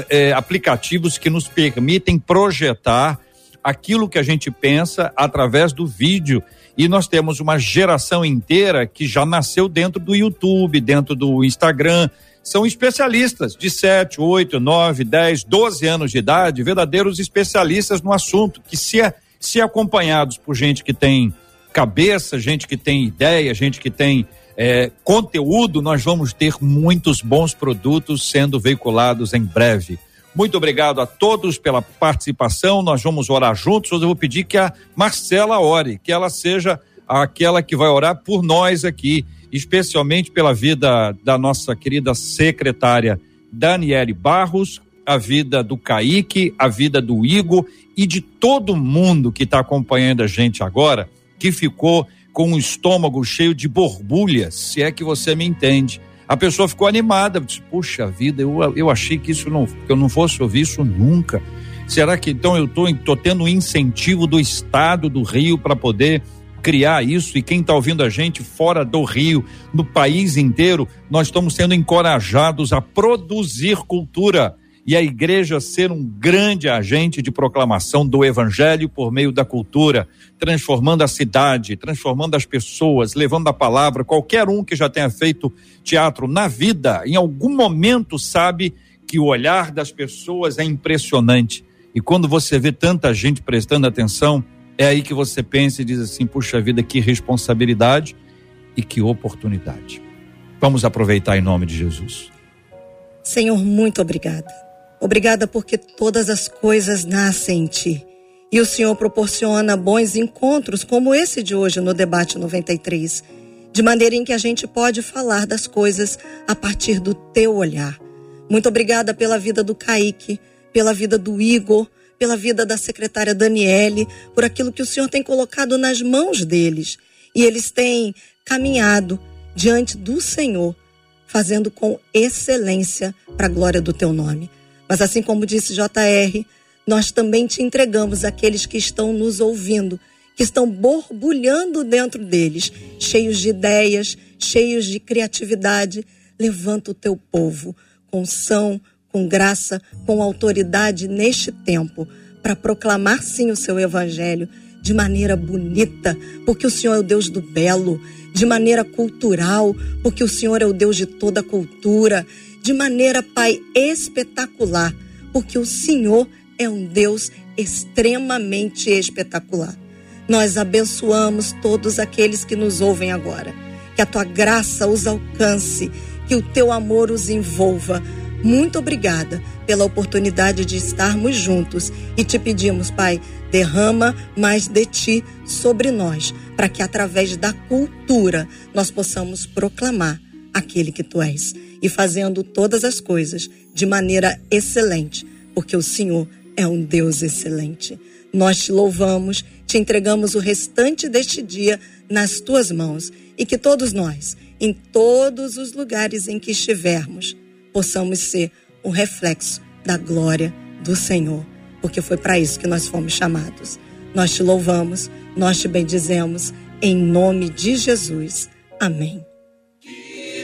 é, aplicativos que nos permitem projetar aquilo que a gente pensa através do vídeo. E nós temos uma geração inteira que já nasceu dentro do YouTube, dentro do Instagram. São especialistas de 7, 8, 9, 10, 12 anos de idade, verdadeiros especialistas no assunto, que se, se acompanhados por gente que tem cabeça, gente que tem ideia, gente que tem é, conteúdo, nós vamos ter muitos bons produtos sendo veiculados em breve. Muito obrigado a todos pela participação. Nós vamos orar juntos. Hoje eu vou pedir que a Marcela ore, que ela seja aquela que vai orar por nós aqui, especialmente pela vida da nossa querida secretária Daniele Barros, a vida do Kaique, a vida do Igor e de todo mundo que está acompanhando a gente agora, que ficou com o estômago cheio de borbulhas, se é que você me entende. A pessoa ficou animada, disse, puxa vida, eu, eu achei que isso não, que eu não fosse ouvir isso nunca. Será que então eu tô, tô tendo um incentivo do estado do Rio para poder criar isso e quem está ouvindo a gente fora do Rio, no país inteiro, nós estamos sendo encorajados a produzir cultura e a igreja ser um grande agente de proclamação do evangelho por meio da cultura, transformando a cidade, transformando as pessoas, levando a palavra. Qualquer um que já tenha feito teatro na vida, em algum momento sabe que o olhar das pessoas é impressionante. E quando você vê tanta gente prestando atenção, é aí que você pensa e diz assim: puxa vida, que responsabilidade e que oportunidade. Vamos aproveitar em nome de Jesus. Senhor, muito obrigada. Obrigada porque todas as coisas nascem em ti. E o Senhor proporciona bons encontros como esse de hoje no debate 93, de maneira em que a gente pode falar das coisas a partir do teu olhar. Muito obrigada pela vida do Kaique, pela vida do Igor, pela vida da secretária Daniele, por aquilo que o Senhor tem colocado nas mãos deles. E eles têm caminhado diante do Senhor, fazendo com excelência para a glória do teu nome. Mas assim como disse JR, nós também te entregamos aqueles que estão nos ouvindo, que estão borbulhando dentro deles, cheios de ideias, cheios de criatividade. Levanta o teu povo com são, com graça, com autoridade neste tempo, para proclamar sim o seu evangelho de maneira bonita, porque o Senhor é o Deus do belo, de maneira cultural, porque o Senhor é o Deus de toda cultura, de maneira, Pai, espetacular, porque o Senhor é um Deus extremamente espetacular. Nós abençoamos todos aqueles que nos ouvem agora. Que a tua graça os alcance, que o teu amor os envolva. Muito obrigada pela oportunidade de estarmos juntos e te pedimos, Pai, derrama mais de ti sobre nós, para que através da cultura nós possamos proclamar aquele que tu és e fazendo todas as coisas de maneira excelente, porque o Senhor é um Deus excelente. Nós te louvamos, te entregamos o restante deste dia nas tuas mãos e que todos nós, em todos os lugares em que estivermos, possamos ser um reflexo da glória do Senhor, porque foi para isso que nós fomos chamados. Nós te louvamos, nós te bendizemos, em nome de Jesus. Amém. Que